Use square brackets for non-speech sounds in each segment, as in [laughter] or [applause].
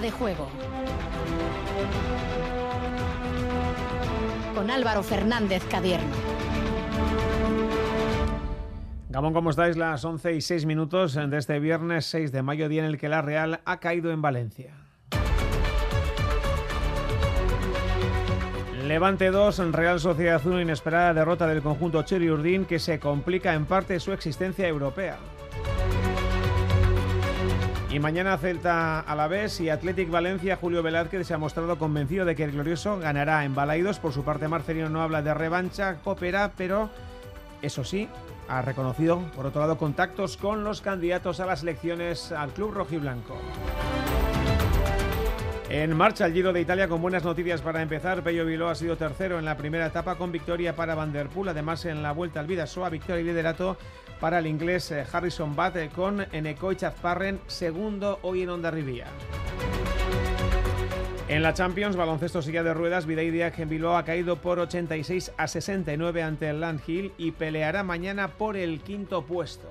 De juego. Con Álvaro Fernández Cadierno. Gabón, ¿cómo estáis? Las 11 y 6 minutos de este viernes 6 de mayo, día en el que la Real ha caído en Valencia. Levante 2, Real Sociedad 1, inesperada derrota del conjunto Cheri Urdín que se complica en parte su existencia europea. Y mañana Celta a la vez y Athletic Valencia, Julio Velázquez se ha mostrado convencido de que el glorioso ganará en Balaidos. Por su parte, Marcelino no habla de revancha, coopera, pero eso sí, ha reconocido, por otro lado, contactos con los candidatos a las elecciones al Club Rojiblanco. En marcha el Giro de Italia con buenas noticias para empezar. Pello Viló ha sido tercero en la primera etapa con victoria para Van Der Poel. Además, en la vuelta al Vidasoa, victoria y liderato para el inglés eh, Harrison Bath eh, con Eneco Chazparren, segundo hoy en Onda Rivía. En la Champions, baloncesto silla de ruedas, Videidia en ha caído por 86 a 69 ante el Landhill y peleará mañana por el quinto puesto.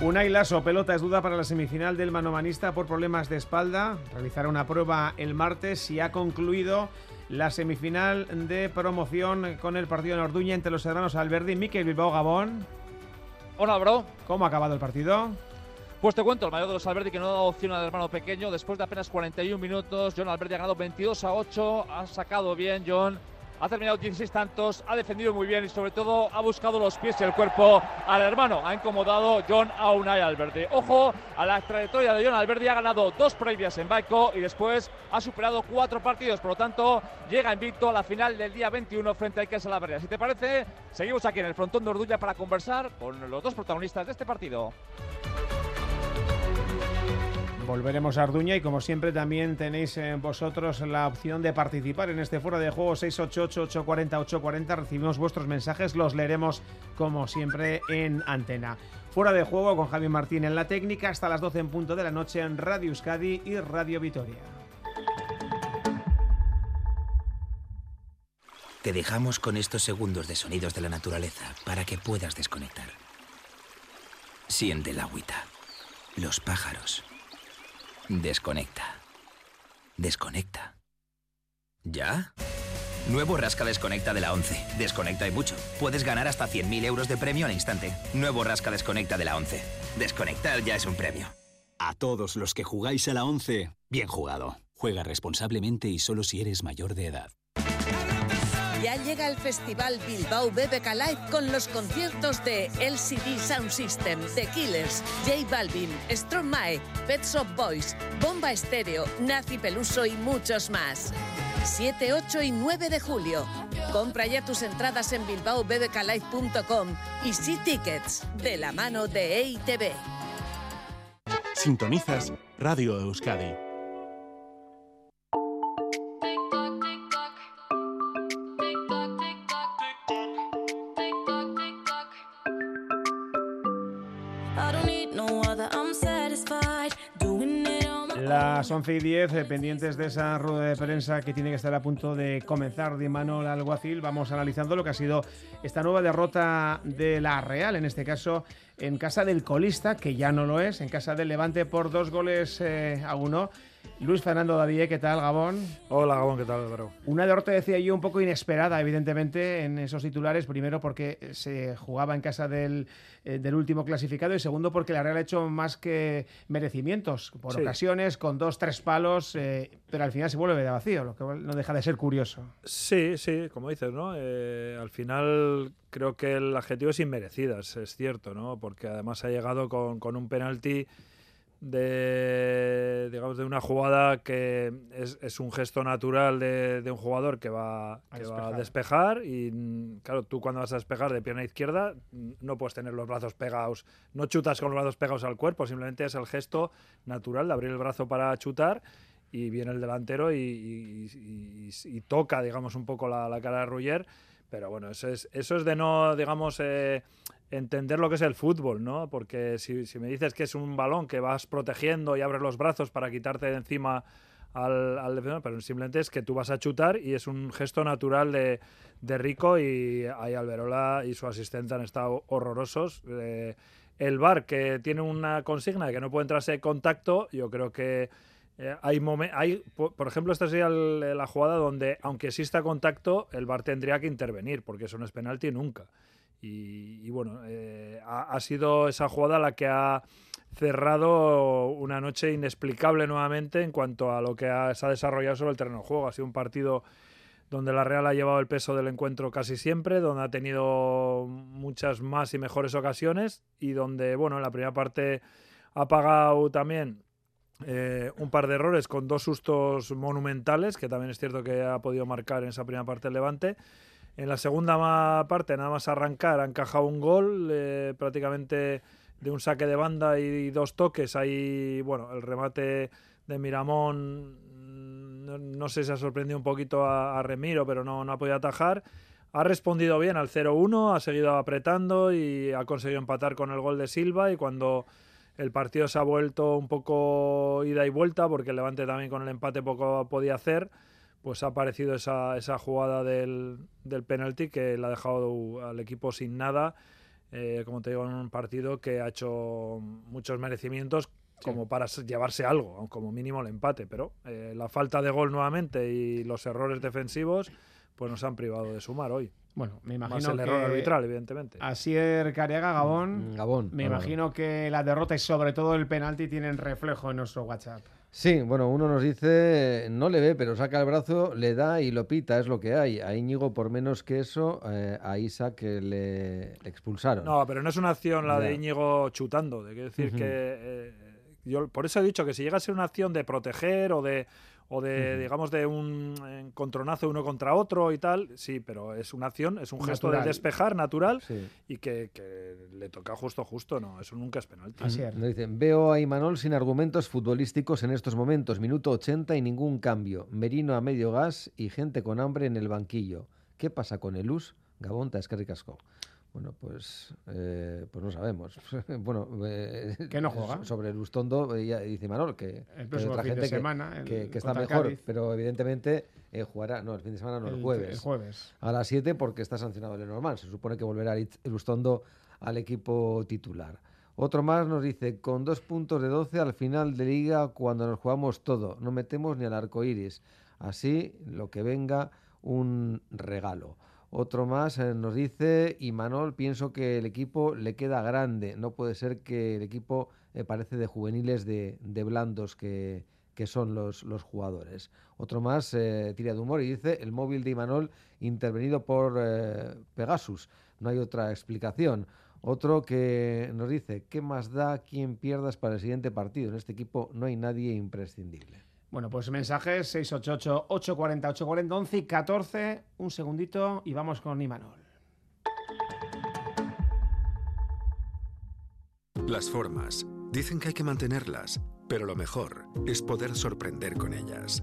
Unai Lasso, pelota es duda para la semifinal del manomanista por problemas de espalda. Realizará una prueba el martes y ha concluido la semifinal de promoción con el partido en Orduña entre los hermanos Alberdi, Miquel Bilbao Gabón. Hola, bro. ¿Cómo ha acabado el partido? Pues te cuento, el mayor de los Alberdi que no ha dado opción al hermano pequeño. Después de apenas 41 minutos, John Alberdi ha ganado 22 a 8. Ha sacado bien, John ha terminado 16 tantos, ha defendido muy bien y sobre todo ha buscado los pies y el cuerpo al hermano. Ha incomodado John Aunay Alberdi. Ojo a la trayectoria de John Alberdi, ha ganado dos previas en Baiko y después ha superado cuatro partidos, por lo tanto llega invicto a la final del día 21 frente a Ike Salaverria. Si te parece, seguimos aquí en el frontón de Orduña para conversar con los dos protagonistas de este partido. Volveremos a Arduña y como siempre también tenéis en vosotros la opción de participar en este foro de juego 688-840-840. Recibimos vuestros mensajes, los leeremos como siempre en antena. Fuera de juego con Javi Martín en la técnica hasta las 12 en punto de la noche en Radio Euskadi y Radio Vitoria. Te dejamos con estos segundos de sonidos de la naturaleza para que puedas desconectar. Siente el agüita, los pájaros Desconecta. Desconecta. ¿Ya? Nuevo Rasca Desconecta de la 11. Desconecta y mucho. Puedes ganar hasta 100.000 euros de premio al instante. Nuevo Rasca Desconecta de la 11. Desconectar ya es un premio. A todos los que jugáis a la 11, bien jugado. Juega responsablemente y solo si eres mayor de edad. Ya llega el Festival Bilbao BBK Live con los conciertos de LCD Sound System, The Killers, J Balvin, Stromae, Pet Shop Boys, Bomba Estéreo, Nazi Peluso y muchos más. 7, 8 y 9 de julio. Compra ya tus entradas en bilbaobbklive.com y sí tickets de la mano de EITV. Sintonizas Radio Euskadi. Las 11 y 10, eh, pendientes de esa rueda de prensa que tiene que estar a punto de comenzar de Manuel Alguacil, vamos analizando lo que ha sido esta nueva derrota de la Real, en este caso en casa del colista, que ya no lo es, en casa del Levante por dos goles eh, a uno. Luis Fernando David, ¿qué tal, Gabón? Hola, Gabón, ¿qué tal, Álvaro? Una derrota, decía yo, un poco inesperada, evidentemente, en esos titulares. Primero, porque se jugaba en casa del, eh, último clasificado, y segundo, porque la Real ha hecho más que merecimientos, por ocasiones, con dos, tres palos, eh, pero al final se vuelve de vacío, lo que no deja de ser curioso. Sí, sí, como dices, ¿no? Eh, al final creo que el adjetivo es inmerecidas, es cierto, ¿no? Porque además ha llegado con, con un penalti de digamos de una jugada que es, un gesto natural de, un jugador que va, a, despejar. y claro tú cuando vas a despejar de pierna izquierda no puedes tener los brazos pegados no chutas con los brazos pegados al cuerpo simplemente es el gesto natural de abrir el brazo para chutar y viene el delantero y, toca digamos un poco la, la cara de Ruller pero bueno, eso es, eso es de no, digamos, eh, entender lo que es el fútbol, ¿no? Porque si, si, me dices que es un balón que vas protegiendo y abres los brazos para quitarte de encima al, al defensor, pero simplemente es que tú vas a chutar y es un gesto natural de, de Rico y ahí Alberola y su asistente han estado horrorosos. Eh, el VAR que tiene una consigna de que no puede entrarse contacto, yo creo que eh, hay, hay por, ejemplo, esta sería la jugada donde, aunque exista contacto, el VAR tendría que intervenir, porque eso no es penalti nunca. Y, bueno, eh, ha, sido esa jugada la que ha cerrado una noche inexplicable nuevamente en cuanto a lo que se ha desarrollado sobre el terreno de juego. Ha sido un partido donde la Real ha llevado el peso del encuentro casi siempre, donde ha tenido muchas más y mejores ocasiones y donde, bueno, en la primera parte ha pagado también eh, un par de errores con dos sustos monumentales, que también es cierto que ha podido marcar en esa primera parte el Levante. En la segunda parte, nada más arrancar, ha encajado un gol eh, prácticamente de un saque de banda y, dos toques. Ahí, bueno, el remate de Miramón, no, sé si ha sorprendido un poquito a, Remiro, pero no, no ha podido atajar. Ha respondido bien al 0-1, ha seguido apretando y ha conseguido empatar con el gol de Silva. Y cuando el partido se ha vuelto un poco ida y vuelta, porque el Levante también con el empate poco podía hacer, pues ha aparecido esa, esa jugada del, del penalti que le ha dejado al equipo sin nada eh, como te digo, en un partido que ha hecho muchos merecimientos como para llevarse algo, como mínimo el empate, pero eh, la falta de gol nuevamente y los errores defensivos pues nos han privado de sumar hoy. Bueno, me imagino Más el error arbitral, evidentemente. Asier Cariaga, Gabón. Mm, Gabón. Me imagino que la derrota y sobre todo el penalti tienen reflejo en nuestro WhatsApp. Sí, bueno, uno nos dice, no le ve, pero saca el brazo, le da y lo pita, es lo que hay. A Íñigo, por menos que eso, eh, a Isaac le, expulsaron. No, pero no es una acción la de Íñigo chutando. De decir que. Eh, yo por eso he dicho que si llega a ser una acción de proteger o de o de, digamos, de un encontronazo uno contra otro y tal, sí, pero es una acción, es un gesto de despejar natural y que, le toca justo justo, no, eso nunca es penalti. Así es. dicen, veo a Imanol sin argumentos futbolísticos en estos momentos, minuto 80 y ningún cambio, Merino a medio gas y gente con hambre en el banquillo. ¿Qué pasa con el US? Gabonta, es que ricasco. Bueno, pues, eh, pues no sabemos. [laughs] bueno, eh, que no juega. Sobre el Ustondo dice Manol que, el otra gente de semana, que, está mejor, pero evidentemente eh, jugará, no, el fin de semana no, el, jueves. El jueves. A las 7 porque está sancionado el normal. Se supone que volverá el Ustondo al equipo titular. Otro más nos dice, con dos puntos de 12 al final de liga cuando nos jugamos todo, no metemos ni al arco iris. Así, lo que venga, un regalo. Otro más eh, nos dice, y Manol, pienso que el equipo le queda grande. No puede ser que el equipo eh, parece de juveniles de, blandos que, son los, los, jugadores. Otro más eh, tira de humor y dice, el móvil de Imanol intervenido por Pegasus. No hay otra explicación. Otro que nos dice, ¿qué más da quien pierdas para el siguiente partido? En este equipo no hay nadie imprescindible. Bueno, pues mensajes 688-840-840, 11 y 14. Un segundito y vamos con Imanol. Las formas. Dicen que hay que mantenerlas, pero lo mejor es poder sorprender con ellas.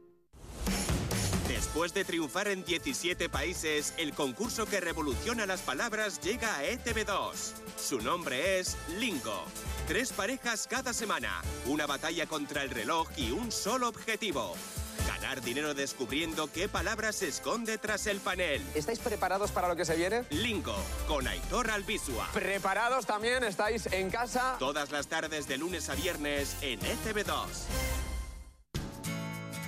Después de triunfar en 17 países, el concurso que revoluciona las palabras llega a ETV2. Su nombre es Lingo. Tres parejas cada semana, una batalla contra el reloj y un solo objetivo. Ganar dinero descubriendo qué palabra se esconde tras el panel. ¿Estáis preparados para lo que se viene? Lingo, con Aitor Albisua. ¿Preparados también? ¿Estáis en casa? Todas las tardes de lunes a viernes en ETV2.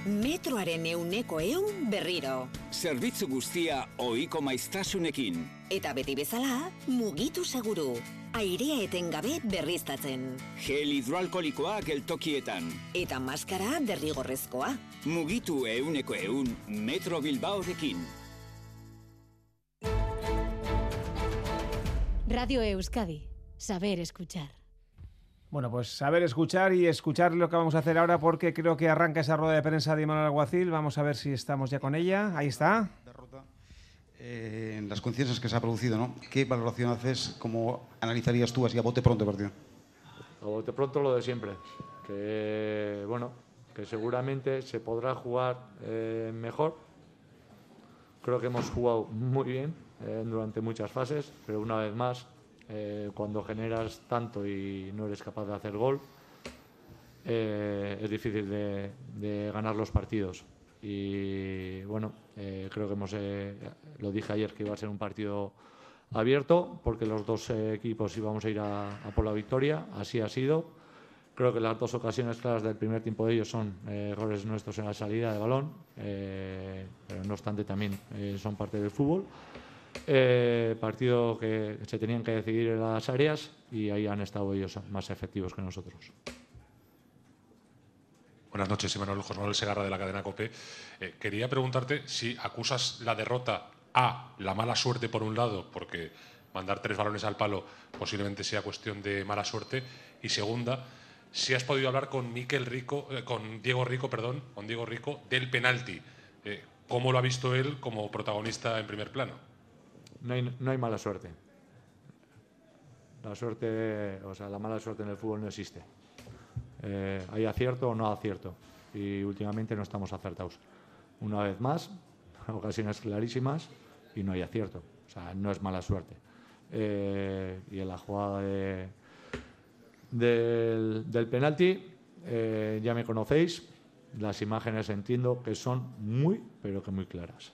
Metroaren euneko eun berriro. Zerbitzu guztia oiko maiztasunekin. Eta beti bezala, mugitu seguru. Airea etengabe berriztatzen. Gel hidroalkolikoa geltokietan. Eta maskara derrigorrezkoa. Mugitu euneko eun Metro Bilbaorekin. Radio Euskadi. Saber escuchar. Bueno, pues saber escuchar y escuchar lo que vamos a hacer ahora porque creo que arranca esa rueda de prensa de Manuel Alguacil. Vamos a ver si estamos ya con ella. Ahí está. Derrota. Eh, en las conciencias que se ha producido, ¿no? ¿Qué valoración haces? ¿Cómo analizarías tú así a bote pronto el partido? A bote pronto lo de siempre. Que, bueno, que seguramente se podrá jugar eh, mejor. Creo que hemos jugado muy bien eh, durante muchas fases, pero una vez más, eh, cuando generas tanto y no eres capaz de hacer gol, eh, es difícil de, de ganar los partidos. Y bueno, eh, creo que hemos, eh, lo dije ayer que iba a ser un partido abierto, porque los dos eh, equipos íbamos a ir a, a por la victoria, así ha sido. Creo que las dos ocasiones claras del primer tiempo de ellos son eh, errores nuestros en la salida de balón, pero no obstante también son parte del fútbol. Eh, partido que se tenían que decidir en las áreas y ahí han estado ellos más efectivos que nosotros. Buenas noches, Emanuel José Manuel Segarra de la cadena COPE. Eh, quería preguntarte si acusas la derrota a la mala suerte por un lado, porque mandar tres balones al palo posiblemente sea cuestión de mala suerte, y segunda, si has podido hablar con Miquel Rico, eh, con Diego Rico, perdón, con Diego Rico del penalti. ¿Cómo lo ha visto él como protagonista en primer plano? No hay, no hay mala suerte. La suerte, o sea, la mala suerte en el fútbol no existe. Eh, hay acierto o no acierto. Y últimamente no estamos acertados. Una vez más, [laughs] ocasiones clarísimas y no hay acierto. O sea, no es mala suerte. Eh, y en la jugada de- del, del penalti, eh, ya me conocéis. Las imágenes entiendo que son muy, pero que muy claras.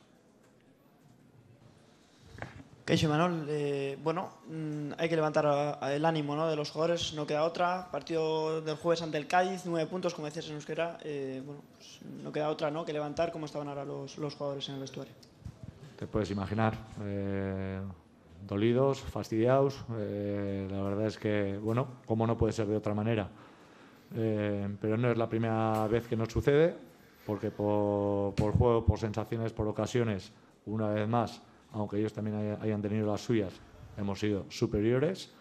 Keisho Manuel, eh, bueno, mm, hay que levantar el ánimo ¿no? de los jugadores, no queda otra. Partido del jueves ante el Cádiz, nueve puntos, como decías en Euskera. eh, bueno, pues no queda otra ¿no? que levantar como estaban ahora los, los jugadores en el vestuario. Te puedes imaginar. eh, dolidos, fastidiados. la verdad es que, bueno, como no puede ser de otra manera. Pero no es la primera vez que nos sucede, porque por, por juego, por sensaciones, por ocasiones, una vez más, aunque ellos también hay- hayan tenido las suyas, hemos sido superiores.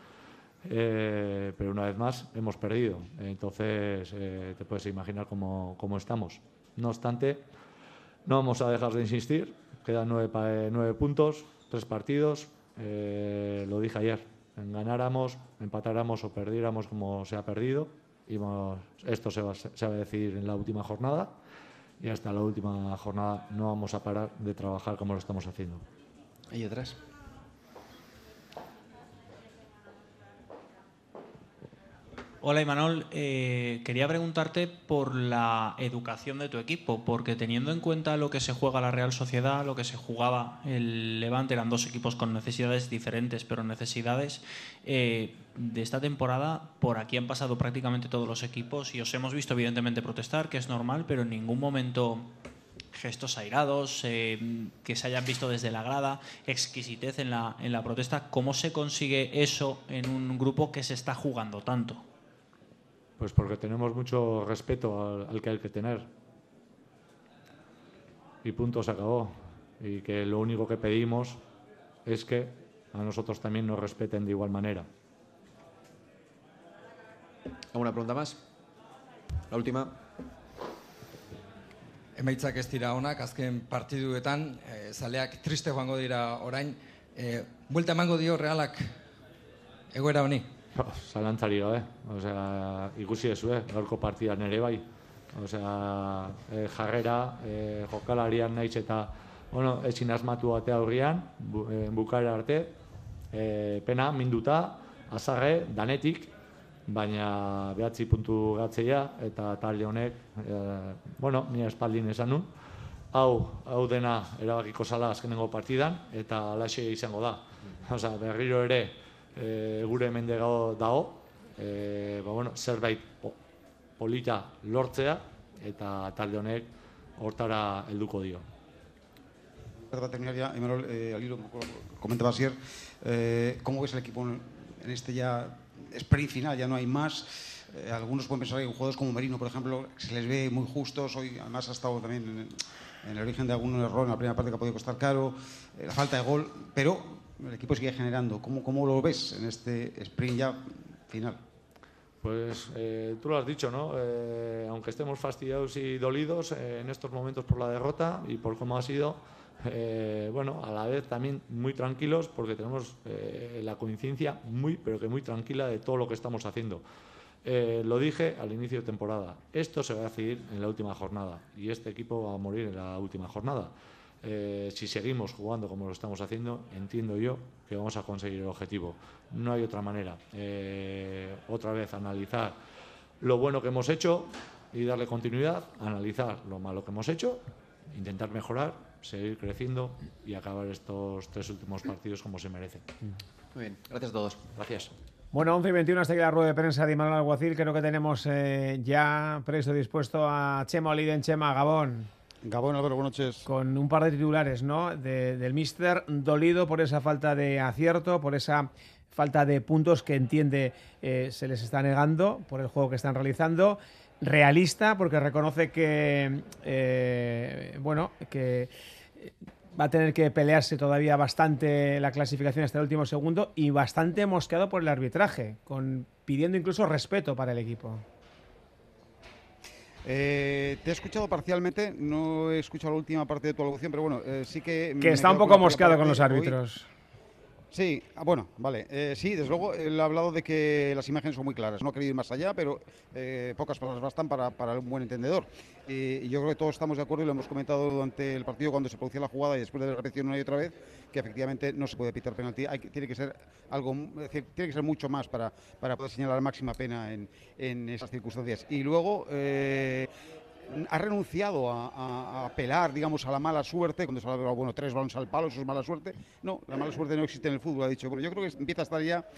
eh, pero una vez más hemos perdido. Entonces eh, te puedes imaginar cómo, cómo estamos. No obstante, no vamos a dejar de insistir. Quedan nueve, eh, nueve puntos, tres partidos. Lo dije ayer. Ganáramos, empatáramos o perdiéramos como se ha perdido. íbamos- esto se va, se va a decidir en la última jornada. Y hasta la última jornada no vamos a parar de trabajar como lo estamos haciendo. Ahí atrás. Hola Imanol, Eh, quería preguntarte por la educación de tu equipo, porque teniendo en cuenta lo que se juega la Real Sociedad, lo que se jugaba el Levante, eran dos equipos con necesidades diferentes, pero necesidades eh, de esta temporada, por aquí han pasado prácticamente todos los equipos y os hemos visto evidentemente protestar, que es normal, pero en ningún momento gestos airados, eh, que se hayan visto desde la grada, exquisitez en la, en la protesta. ¿Cómo se consigue eso en un grupo que se está jugando tanto? Pues porque tenemos mucho respeto al, al que hay que tener. Y punto, se acabó. Y que lo único que pedimos es que a nosotros también nos respeten de igual manera. ¿Alguna pregunta más? La última. Emaitzak ez dira onak, azken partiduetan, e, zaleak triste joango dira orain. E, buelta emango dio realak egoera honi? Zalantzari gabe. Osea, ikusi ezu, eh? gaurko partidan ere bai. Osea, eh, jarrera, eh, jokalarian naiz eta bueno, ezin asmatu bate aurrian, bu, eh, bukaera arte, eh, pena, minduta, azarre, danetik, baina behatzi puntu gatzeia eta talde honek, eh, bueno, ni espaldin esan nun, hau, hau dena erabakiko zala azkenengo partidan eta alaxe izango da. Osea, berriro ere e, gure hemen dago, e, ba, bueno, zerbait po, polita lortzea eta talde honek hortara helduko dio. Para terminar ya, Emanuel, eh, al hilo un poco, comentaba ayer, eh, ¿cómo ves el equipo en este ya sprint final? Ya no hay más. Eh, algunos pueden pensar en jugadores como Merino, por ejemplo, que se les ve muy justos. Hoy, además, ha estado también en, el origen de algún error en la primera parte que ha podido costar caro, eh, la falta de gol, pero el equipo sigue generando. ¿Cómo, cómo lo ves en este sprint ya final? Pues eh, tú lo has dicho, ¿no? Aunque estemos fastidiados y dolidos en estos momentos por la derrota y por cómo ha sido, eh, bueno, a la vez también muy tranquilos porque tenemos eh, la conciencia muy, pero que muy tranquila de todo lo que estamos haciendo. Eh, lo dije al inicio de temporada, esto se va a decidir en la última jornada y este equipo va a morir en la última jornada. si seguimos jugando como lo estamos haciendo, entiendo yo que vamos a conseguir el objetivo. No hay otra manera. Otra vez analizar lo bueno que hemos hecho y darle continuidad, analizar lo malo que hemos hecho, intentar mejorar, seguir creciendo y acabar estos tres últimos partidos como se merece. Muy bien, gracias a todos. Gracias. Bueno, 11 y 21 hasta aquí la rueda de prensa de Manuel Alguacil. Creo que tenemos eh, ya presto dispuesto a Chema Oliden. Chema, Gabón. Gabón, Álvaro, buenas noches. Con un par de titulares, ¿no? De- del Mister dolido por esa falta de acierto, por esa falta de puntos que entiende eh, se les está negando por el juego que están realizando. Realista, porque reconoce que, eh, bueno, que va a tener que pelearse todavía bastante la clasificación hasta el último segundo y bastante mosqueado por el arbitraje, con, pidiendo incluso respeto para el equipo. Eh, te he escuchado parcialmente, no he escuchado la última parte de tu alocución, pero bueno, eh, sí que... Que está un poco mosqueado con los hoy. Sí, ah, bueno, vale. Eh, sí, desde luego, él ha hablado de que las imágenes son muy claras. No ha querido ir más allá, pero eh, pocas palabras bastan para, para un buen entendedor. Eh, y yo creo que todos estamos de acuerdo y lo hemos comentado durante el partido cuando se producía la jugada y después de la repetición una y otra vez, que efectivamente no se puede pitar penalti. Hay, tiene que ser algo, tiene que ser mucho más para, para poder señalar la máxima pena en, en esas circunstancias. Y luego... ha renunciado a, apelar, digamos, a la mala suerte, cuando se habla, bueno, tres balones al palo, eso es mala suerte. No, la mala suerte no existe en el fútbol, ha dicho. Bueno, yo creo que empieza a estar ya,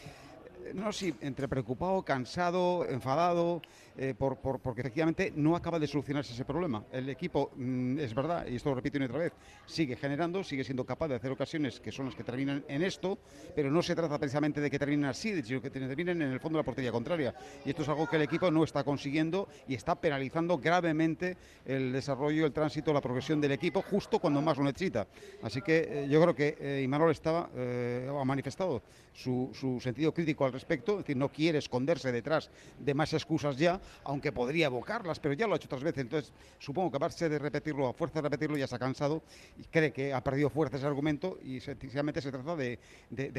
eh, no sé entre preocupado, cansado, enfadado, eh, por, por- porque efectivamente no acaba de solucionarse ese problema. El equipo, mm, es verdad, y esto lo repito una y otra vez, sigue generando, sigue siendo capaz de hacer ocasiones que son las que terminan en esto, pero no se trata precisamente de que terminen así, sino que terminen en el fondo de la portería contraria. Y esto es algo que el equipo no está consiguiendo y está penalizando gravemente el desarrollo, el tránsito, la progresión del equipo justo cuando más lo necesita. Así que eh, yo creo que eh, Imanol estaba, eh, ha manifestado su, su sentido crítico al respecto, es decir, no quiere esconderse detrás de más excusas ya, aunque podría evocarlas, pero ya lo ha hecho otras veces. Entonces, supongo que a base de repetirlo, a fuerza de repetirlo, ya se ha cansado y cree que ha perdido fuerza ese argumento y sencillamente se trata de,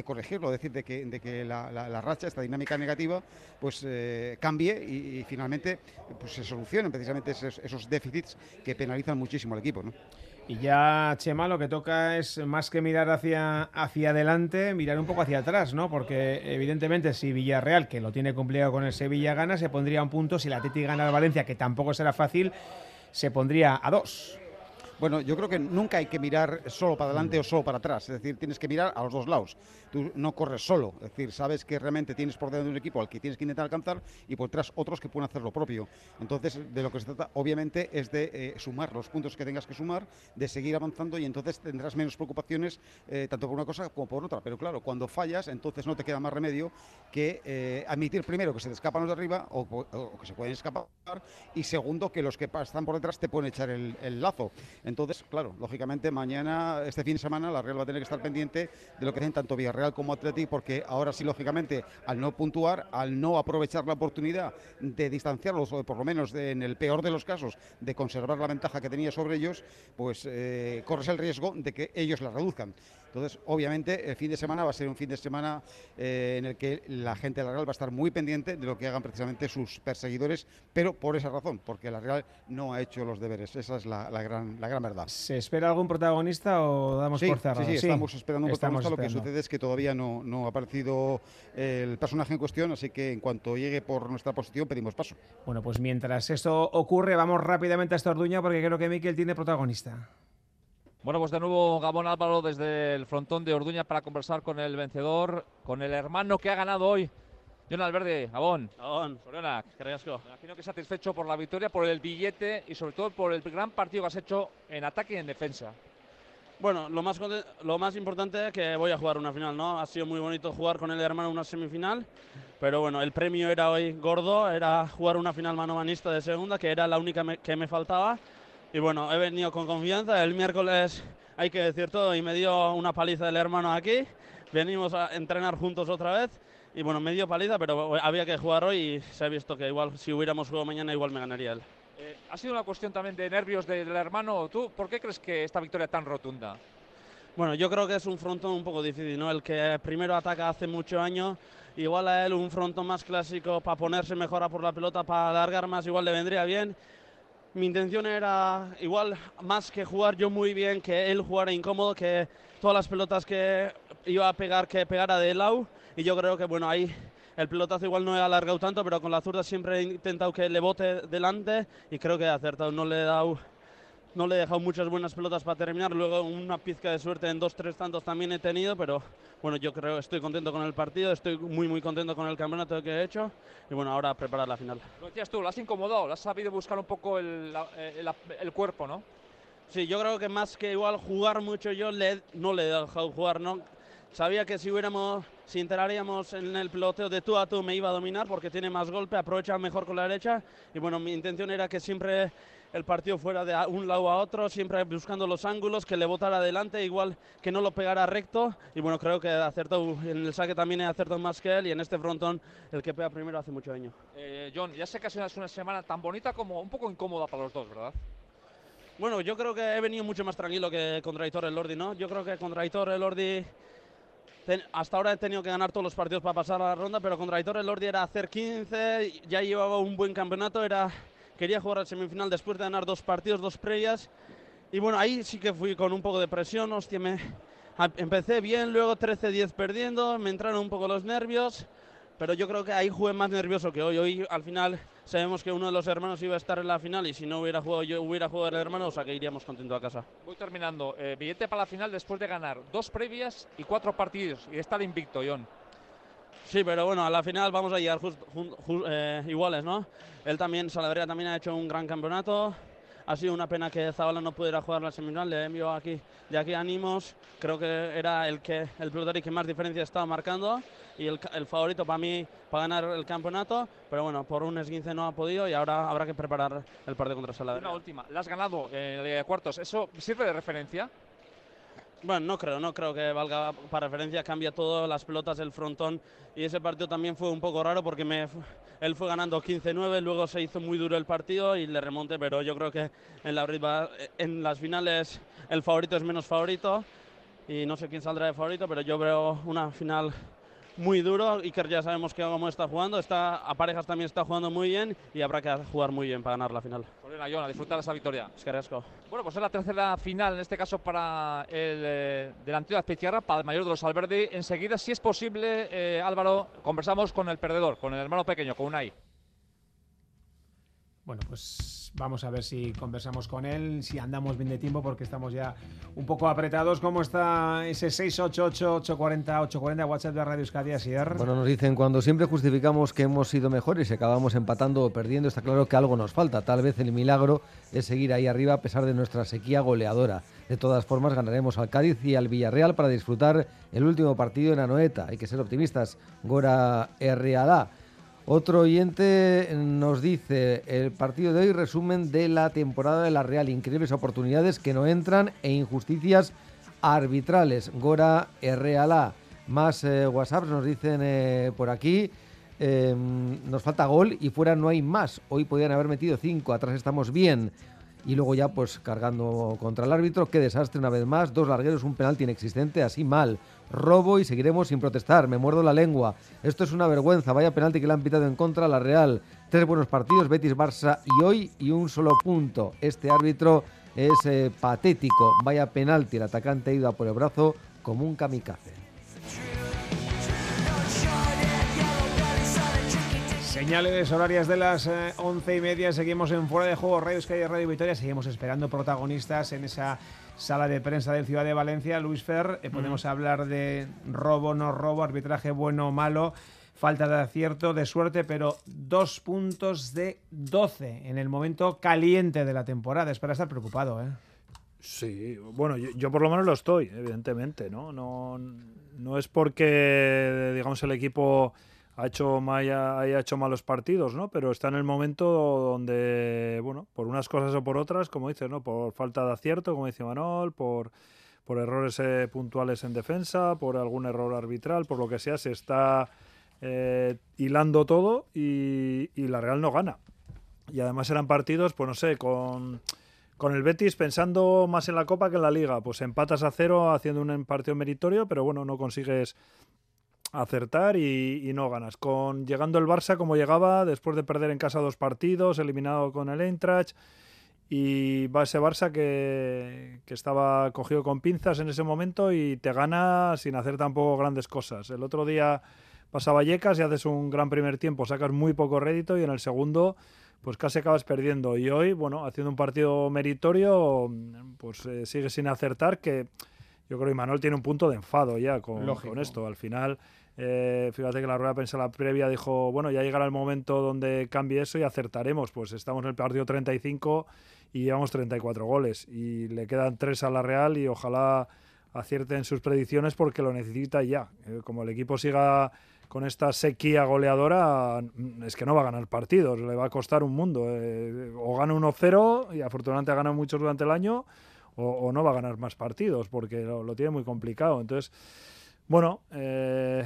corregirlo, decir, de que, la, racha, esta dinámica negativa, pues eh, cambie y, y finalmente pues, se solucionen precisamente esos, esos déficits que penalizan muchísimo al equipo. ¿no? Y ya, Chema, lo que toca es más que mirar hacia, hacia adelante, mirar un poco hacia atrás, ¿no? Porque evidentemente si Villarreal, que lo tiene complicado con el Sevilla, gana, se pondría a un punto. Si la Atleti gana al Valencia, que tampoco será fácil, se pondría a dos. Bueno, yo creo que nunca hay que mirar solo para adelante o solo para atrás. Es decir, tienes que mirar a los dos lados. Tú no corres solo. Es decir, sabes que realmente tienes por delante un equipo al que tienes que intentar alcanzar y por detrás otros que pueden hacer lo propio. Entonces, de lo que se trata, obviamente, es de eh, sumar los puntos que tengas que sumar, de seguir avanzando y entonces tendrás menos preocupaciones eh, tanto por una cosa como por otra. Pero claro, cuando fallas, entonces no te queda más remedio que eh, admitir primero que se te escapan los de arriba o, que se pueden escapar y segundo que los que están por detrás te pueden echar el, lazo. Claro, lógicamente mañana, este fin de semana, la Real va a tener que estar pendiente de lo que hacen tanto Villarreal como Atleti, porque ahora sí, lógicamente, al no puntuar, al no aprovechar la oportunidad de distanciarlos, o por lo menos en el peor de los casos, de conservar la ventaja que tenía sobre ellos, pues eh, corres el riesgo de que ellos la reduzcan. Entonces, obviamente, el fin de semana va a ser un fin de semana eh, en el que la gente de la Real va a estar muy pendiente de lo que hagan precisamente sus perseguidores, pero por esa razón, porque la Real no ha hecho los deberes. Esa es la, la gran, la gran verdad. ¿Se espera algún protagonista o damos Sí, por sí, cerrado? sí, estamos esperando un estamos protagonista. Lo que sucede es que todavía no, no ha aparecido el personaje en cuestión, así que en cuanto llegue por nuestra posición pedimos paso. Bueno, pues mientras esto ocurre, vamos rápidamente a esta orduña porque creo que Miquel tiene protagonista. Bueno, pues de nuevo Gabón Álvaro desde el frontón de Orduña para conversar con el vencedor, con el hermano que ha ganado hoy. Jon Alverde, Gabón. Gabón. Sorionak. Me imagino que satisfecho por la victoria, por el billete y sobre todo por el gran partido que has hecho en ataque y en defensa. Bueno, lo más, lo más importante es que voy a jugar una final, ¿no? Ha sido muy bonito jugar con el hermano una semifinal, pero bueno, el premio era hoy gordo, era jugar una final manomanista de segunda, que era la única me- que me faltaba. Y bueno, he venido con confianza. El miércoles, hay que decir todo, y me dio una paliza el hermano aquí. Venimos a entrenar juntos otra vez. Y bueno, me dio paliza, pero había que jugar hoy y se ha visto que igual si hubiéramos jugado mañana igual me ganaría él. Eh, ¿Ha sido una cuestión también de nervios del hermano? ¿Tú por qué crees que esta victoria tan rotunda? Bueno, yo creo que es un frontón un poco difícil, ¿no? El que primero ataca hace muchos años, igual a él un frontón más clásico para ponerse mejor a por la pelota, para alargar más, igual le vendría bien. Mi intención era igual más que jugar yo muy bien, que él jugara incómodo, que todas las pelotas que iba a pegar, que pegara de lado. Y yo creo que bueno, ahí el pelotazo igual no he alargado tanto, pero con la zurda siempre he intentado que le bote delante y creo que he acertado. No le he dado no le he dejado muchas buenas pelotas para terminar. Luego una pizca de suerte en dos, tres tantos también he tenido, pero bueno, yo creo estoy contento con el partido, estoy muy, muy contento con el campeonato que he hecho y bueno, ahora preparar la final. Lo decías tú, lo has incomodado, lo has sabido buscar un poco el, el, cuerpo, ¿no? Sí, yo creo que más que igual jugar mucho yo le, no le he dejado jugar, ¿no? Sabía que si hubiéramos, si entraríamos en el peloteo de tú a tú me iba a dominar porque tiene más golpe, aprovecha mejor con la derecha y bueno, mi intención era que siempre el partido fuera de un lado a otro, siempre buscando los ángulos, que le botara adelante, igual que no lo pegara recto. Y bueno, creo que acertó en el saque también he acertado más que él y en este frontón el que pega primero hace mucho daño. Eh, John, ya sé que ha sido una semana tan bonita como un poco incómoda para los dos, ¿verdad? Bueno, yo creo que he venido mucho más tranquilo que contra Hitor el Lordi, ¿no? Yo creo que contra Hitor el Lordi hasta ahora he tenido que ganar todos los partidos para pasar a la ronda, pero contra Hitor el Lordi era hacer 15, ya llevaba un buen campeonato, era quería jugar al semifinal después de ganar dos partidos, dos previas. Y bueno, ahí sí que fui con un poco de presión, hostia, me, empecé bien, luego 13-10 perdiendo, me entraron un poco los nervios, pero yo creo que ahí jugué más nervioso que hoy. Hoy al final sabemos que uno de los hermanos iba a estar en la final y si no hubiera jugado yo, hubiera jugado el hermano, o sea que iríamos contento a casa. Voy terminando. Eh, billete para la final después de ganar dos previas y cuatro partidos y estar invicto, John. Sí, pero bueno, a la final vamos a llegar eh, iguales, ¿no? Él también, Salaverría también ha hecho un gran campeonato. Ha sido una pena que Zabala no pudiera jugar la semifinal. Le envío aquí, de aquí ánimos. Creo que era el que el pelotari que más diferencia estaba marcando y el, favorito para mí para ganar el campeonato. Pero bueno, por un esguince no ha podido y ahora habrá que preparar el partido contra Salaverría. Una última, la has ganado en de Cuartos. ¿Eso sirve de referencia? Bueno, no creo, no creo que valga para referencia, cambia todo, las pelotas, el frontón. Y ese partido también fue un poco raro porque él fue ganando 15-9, luego se hizo muy duro el partido y le remonte, pero yo creo que en, la, en las finales el favorito es menos favorito y no sé quién saldrá de favorito, pero yo veo una final muy duro. Iker ya sabemos que cómo está jugando. Está, a parejas también está jugando muy bien y habrá que jugar muy bien para ganar la final. Bueno, John, a disfrutar esa victoria. Es que Bueno, pues es la tercera final, en este caso para el eh, delantero de Azpeitia, para el mayor de los Alberdi. Enseguida, si es posible, eh, Álvaro, conversamos con el perdedor, con el hermano pequeño, con Unai. Bueno, pues vamos a ver si conversamos con él, si andamos bien de tiempo, porque estamos ya un poco apretados. ¿Cómo está ese 688-840-840 WhatsApp de Radio Euskadi Asier? Bueno, nos dicen, cuando siempre justificamos que hemos sido mejores y acabamos empatando o perdiendo, está claro que algo nos falta. Tal vez el milagro es seguir ahí arriba a pesar de nuestra sequía goleadora. De todas formas, ganaremos al Cádiz y al Villarreal para disfrutar el último partido en Anoeta. Hay que ser optimistas. Gora R.A.D.A. Otro oyente nos dice, el partido de hoy resumen de la temporada de la Real, increíbles oportunidades que no entran e injusticias arbitrales. Gora RLA. Más eh, WhatsApps nos dicen eh, por aquí. Em, nos falta gol y fuera no hay más. Hoy podían haber metido cinco, atrás estamos bien y luego ya pues cargando contra el árbitro. Qué desastre una vez más, dos largueros, un penalti inexistente, así mal. Robo y seguiremos sin protestar, me muerdo la lengua. Esto es una vergüenza, vaya penalti que le han pitado en contra a la Real. Tres buenos partidos, Betis, Barça y hoy y un solo punto. Este árbitro es eh, patético, vaya penalti, el atacante ha ido a por el brazo como un kamikaze. Señales horarias de las eh, once y media. Seguimos en Fuera de Juego, Radio Sky Radio Victoria. Seguimos esperando protagonistas en esa sala de prensa del Ciudad de Valencia. Luis Fer, eh, podemos hablar de robo, no robo, arbitraje bueno o malo, falta de acierto, de suerte, pero dos puntos de 12 en el momento caliente de la temporada. Es para estar preocupado, ¿eh? Sí, bueno, yo, yo, por lo menos lo estoy, evidentemente, ¿no? No, no es porque, digamos, el equipo ha hecho, haya, hecho malos partidos, ¿no? Pero está en el momento donde, bueno, por unas cosas o por otras, como dices, ¿no? Por falta de acierto, como dice Manol, por, por errores eh, puntuales en defensa, por algún error arbitral, por lo que sea, se está eh, hilando todo y, la Real no gana. Y además eran partidos, pues no sé, con, con el Betis pensando más en la Copa que en la Liga. Pues empatas a cero haciendo un partido meritorio, pero bueno, no consigues acertar y, no ganas. Con llegando el Barça como llegaba, después de perder en casa dos partidos, eliminado con el Eintracht y va ese Barça que, que, estaba cogido con pinzas en ese momento y te gana sin hacer tampoco grandes cosas. El otro día vas a Vallecas y haces un gran primer tiempo, sacas muy poco rédito y en el segundo pues casi acabas perdiendo. Y hoy, bueno, haciendo un partido meritorio, pues eh, sigue sin acertar, que yo creo que Manuel tiene un punto de enfado ya con, con esto. Al final, eh, fíjate que la rueda de prensa la previa dijo, bueno, ya llegará el momento donde cambie eso y acertaremos. Pues estamos en el partido 35 y llevamos 34 goles y le quedan tres a la Real y ojalá acierten sus predicciones porque lo necesita ya. Eh, como el equipo siga con esta sequía goleadora, mm, es que no va a ganar partidos, le va a costar un mundo. Eh, o gana 1-0 y afortunadamente ha ganado muchos durante el año, o, no va a ganar más partidos porque lo, tiene muy complicado. Entonces, bueno, eh,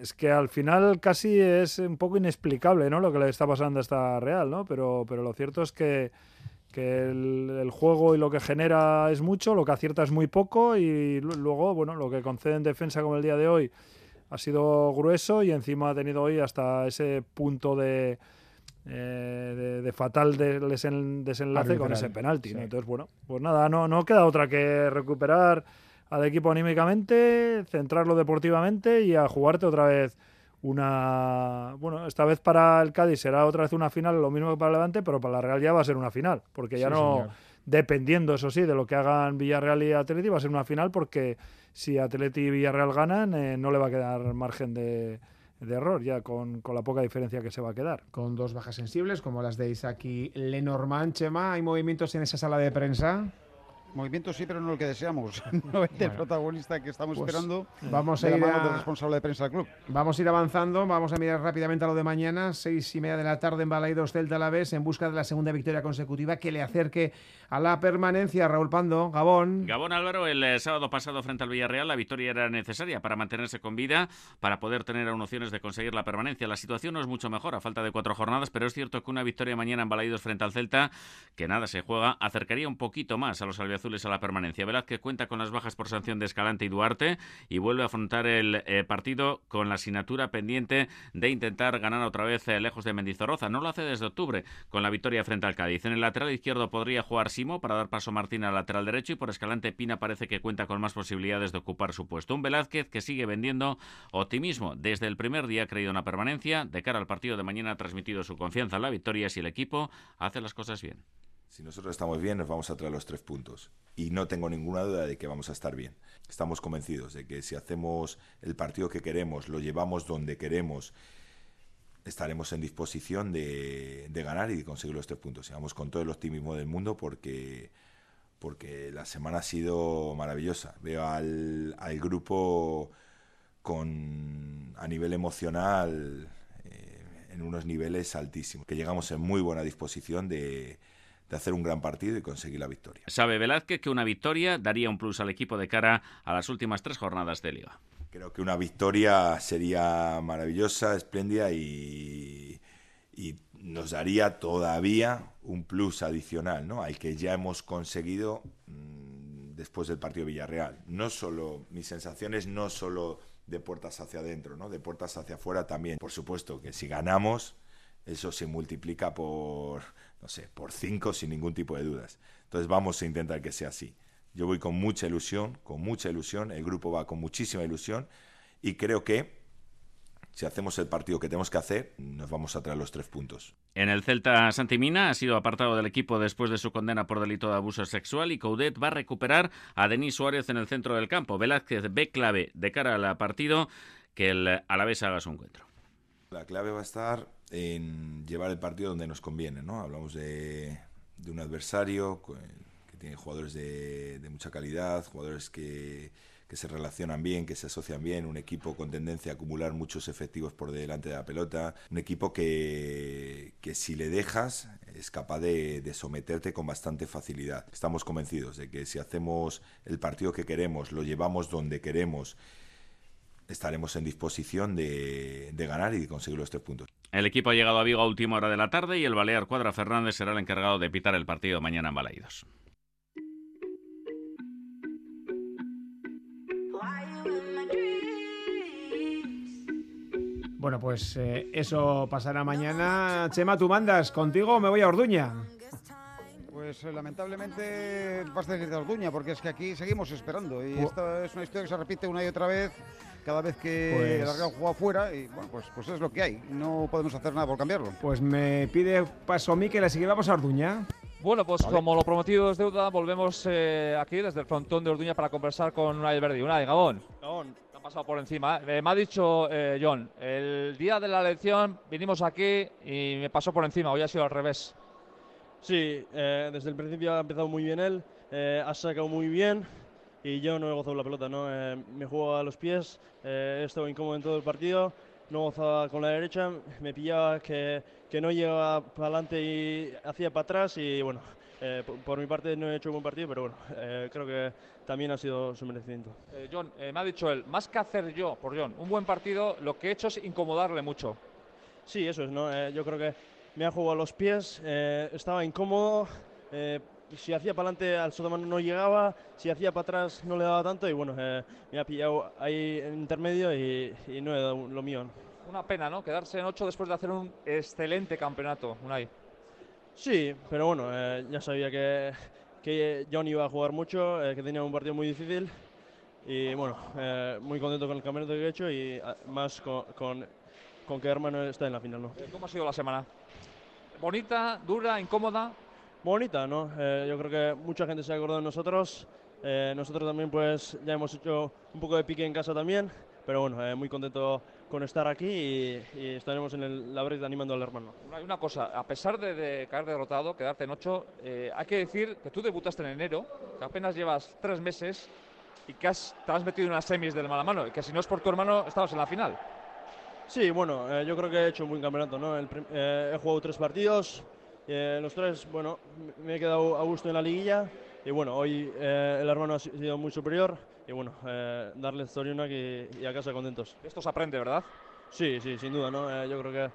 es que al final casi es un poco inexplicable ¿no? lo que le está pasando a esta Real, ¿no? pero, pero lo cierto es que que el, juego y lo que genera es mucho, lo que acierta es muy poco y luego, bueno, lo que concede en defensa como el día de hoy ha sido grueso y encima ha tenido hoy hasta ese punto de, eh, de, fatal desenlace con ese penalti. Entonces, bueno, pues nada, no, no queda otra que recuperar al equipo anímicamente, centrarlo deportivamente y a jugarte otra vez una bueno esta vez para el Cádiz será otra vez una final lo mismo que para el Levante pero para la Real ya va a ser una final porque ya no dependiendo eso sí de lo que hagan Villarreal y Atleti va a ser una final porque si Atleti y Villarreal ganan eh, no le va a quedar margen de, de error ya con, con, la poca diferencia que se va a quedar. Con dos bajas sensibles como las de Isaac y Lenormand, Chema, ¿hay movimientos en esa sala de prensa? Movimiento sí, pero no el que deseamos. [laughs] no el protagonista que estamos pues esperando. Vamos a ir a... responsable de prensa del club. Vamos a ir avanzando. Vamos a mirar rápidamente a lo de mañana. Seis y media de la tarde en Balaidos del Talavés en busca de la segunda victoria consecutiva que le acerque a la permanencia. Raúl Pando, Gabón. Gabón Álvaro, el eh, sábado pasado frente al Villarreal la victoria era necesaria para mantenerse con vida, para poder tener aún opciones de conseguir la permanencia. La situación no es mucho mejor a falta de cuatro jornadas, pero es cierto que una victoria mañana en Balaidos frente al Celta, que nada se juega, acercaría un poquito más a los albiazules azules a la permanencia. Velázquez cuenta con las bajas por sanción de Escalante y Duarte y vuelve a afrontar el eh, partido con la asignatura pendiente de intentar ganar otra vez eh, lejos de Mendizorroza. No lo hace desde octubre con la victoria frente al Cádiz. En el lateral izquierdo podría jugar Simo para dar paso a Martín al lateral derecho y por Escalante Pina parece que cuenta con más posibilidades de ocupar su puesto. Un Velázquez que sigue vendiendo optimismo. Desde el primer día ha creído en la permanencia. De cara al partido de mañana ha transmitido su confianza en la victoria si el equipo hace las cosas bien. Si nosotros estamos bien, nos vamos a traer los tres puntos. Y no tengo ninguna duda de que vamos a estar bien. Estamos convencidos de que si hacemos el partido que queremos, lo llevamos donde queremos, estaremos en disposición de, ganar y de conseguir los tres puntos. Y vamos con todo el optimismo del mundo porque, porque la semana ha sido maravillosa. Veo al, grupo con, a nivel emocional eh, en unos niveles altísimos. Que llegamos en muy buena disposición de de hacer un gran partido y conseguir la victoria. Sabe Velázquez que una victoria daría un plus al equipo de cara a las últimas tres jornadas de liga. Creo que una victoria sería maravillosa, espléndida y, y nos daría todavía un plus adicional ¿no? al que ya hemos conseguido mm, después del partido Villarreal. No solo, mis sensaciones no solo de puertas hacia adentro, ¿no? de puertas hacia afuera también. Por supuesto que si ganamos, eso se multiplica por no sé, por cinco sin ningún tipo de dudas. Entonces vamos a intentar que sea así. Yo voy con mucha ilusión, con mucha ilusión, el grupo va con muchísima ilusión y creo que si hacemos el partido que tenemos que hacer, nos vamos a traer los tres puntos. En el Celta Santimina ha sido apartado del equipo después de su condena por delito de abuso sexual y Coudet va a recuperar a Denis Suárez en el centro del campo. Velázquez ve clave de cara al partido que el Alavés haga su encuentro. La clave va a estar en llevar el partido donde nos conviene, ¿no? Hablamos de, un adversario que tiene jugadores de, mucha calidad, jugadores que, se relacionan bien, que se asocian bien, un equipo con tendencia a acumular muchos efectivos por delante de la pelota, un equipo que, que si le dejas es capaz de, de, someterte con bastante facilidad. Estamos convencidos de que si hacemos el partido que queremos, lo llevamos donde queremos, estaremos en disposición de, de ganar y de conseguir los tres puntos. El equipo ha llegado a Vigo a última hora de la tarde y el Balear Cuadra Fernández será el encargado de pitar el partido mañana en Balaidos. Bueno, pues eh, eso pasará mañana. Chema, tú mandas, ¿contigo me voy a Orduña? Pues eh, lamentablemente vas a decir de Orduña, porque es que aquí seguimos esperando. Y esta es una historia que se repite una y otra vez, cada vez que Pues- el Real juega fuera. Y bueno, pues, pues es lo que hay. No podemos hacer nada por cambiarlo. Pues me pide paso Miquel, así que vamos a Orduña. Bueno, pues Vale. como lo prometido es deuda, volvemos eh, aquí desde el frontón de Orduña para conversar con Unai Verdi. Unai, Gabón. Gabón. Te ha pasado por encima. ¿eh? me ha dicho eh, John, el día de la elección vinimos aquí y me pasó por encima. Hoy ha sido al revés. Sí, eh, desde el principio ha empezado muy bien él, eh, ha sacado muy bien y yo no he gozado la pelota, ¿no? Eh, me juego a los pies, eh, he estado incómodo en todo el partido, no gozaba con la derecha, me pillaba que, que no llegaba para adelante y hacía para atrás y bueno, eh, por, por mi parte no he hecho un buen partido, pero bueno, eh, creo que también ha sido su merecimiento. Eh, John, eh, me ha dicho él, más que hacer yo por John un buen partido, lo que he hecho es incomodarle mucho. Sí, eso es, ¿no? Yo creo que me ha jugado a los pies, estaba incómodo, si hacía para adelante al sotomano no llegaba, si hacía para atrás no le daba tanto y bueno, eh, me ha pillado ahí en intermedio y, y no he dado lo mío. Una pena, ¿no? Quedarse en 8 después de hacer un excelente campeonato, Unai. Sí, pero bueno, eh, ya sabía que, que John iba a jugar mucho, eh, que tenía un partido muy difícil y bueno, eh, muy contento con el campeonato que he hecho y ah, más con, con, con que hermano está en la final, ¿no? ¿Cómo ha sido la semana? Bonita, dura, incómoda. Bonita, ¿no? Eh, yo creo que mucha gente se ha acordado de nosotros. Eh, nosotros también, pues, ya hemos hecho un poco de pique en casa también. Pero bueno, eh, muy contento con estar aquí y, y estaremos en el Labret animando al hermano. Hay una cosa, a pesar de, de caer derrotado, quedarte en 8, hay que decir que tú debutaste en enero, que apenas llevas tres meses y que has, te has metido en las semis del mano y que si no es por tu hermano, estabas en la final. Sí, bueno, eh, yo creo que he hecho un buen campeonato, ¿no? El eh, he jugado tres partidos, eh, los tres, bueno, me he quedado a gusto en la liguilla y bueno, hoy eh, el hermano ha si- sido muy superior y bueno, eh, darles Zorionak y, y a casa contentos. Esto se aprende, ¿verdad? Sí, sí, sin duda, ¿no? Eh, yo creo que,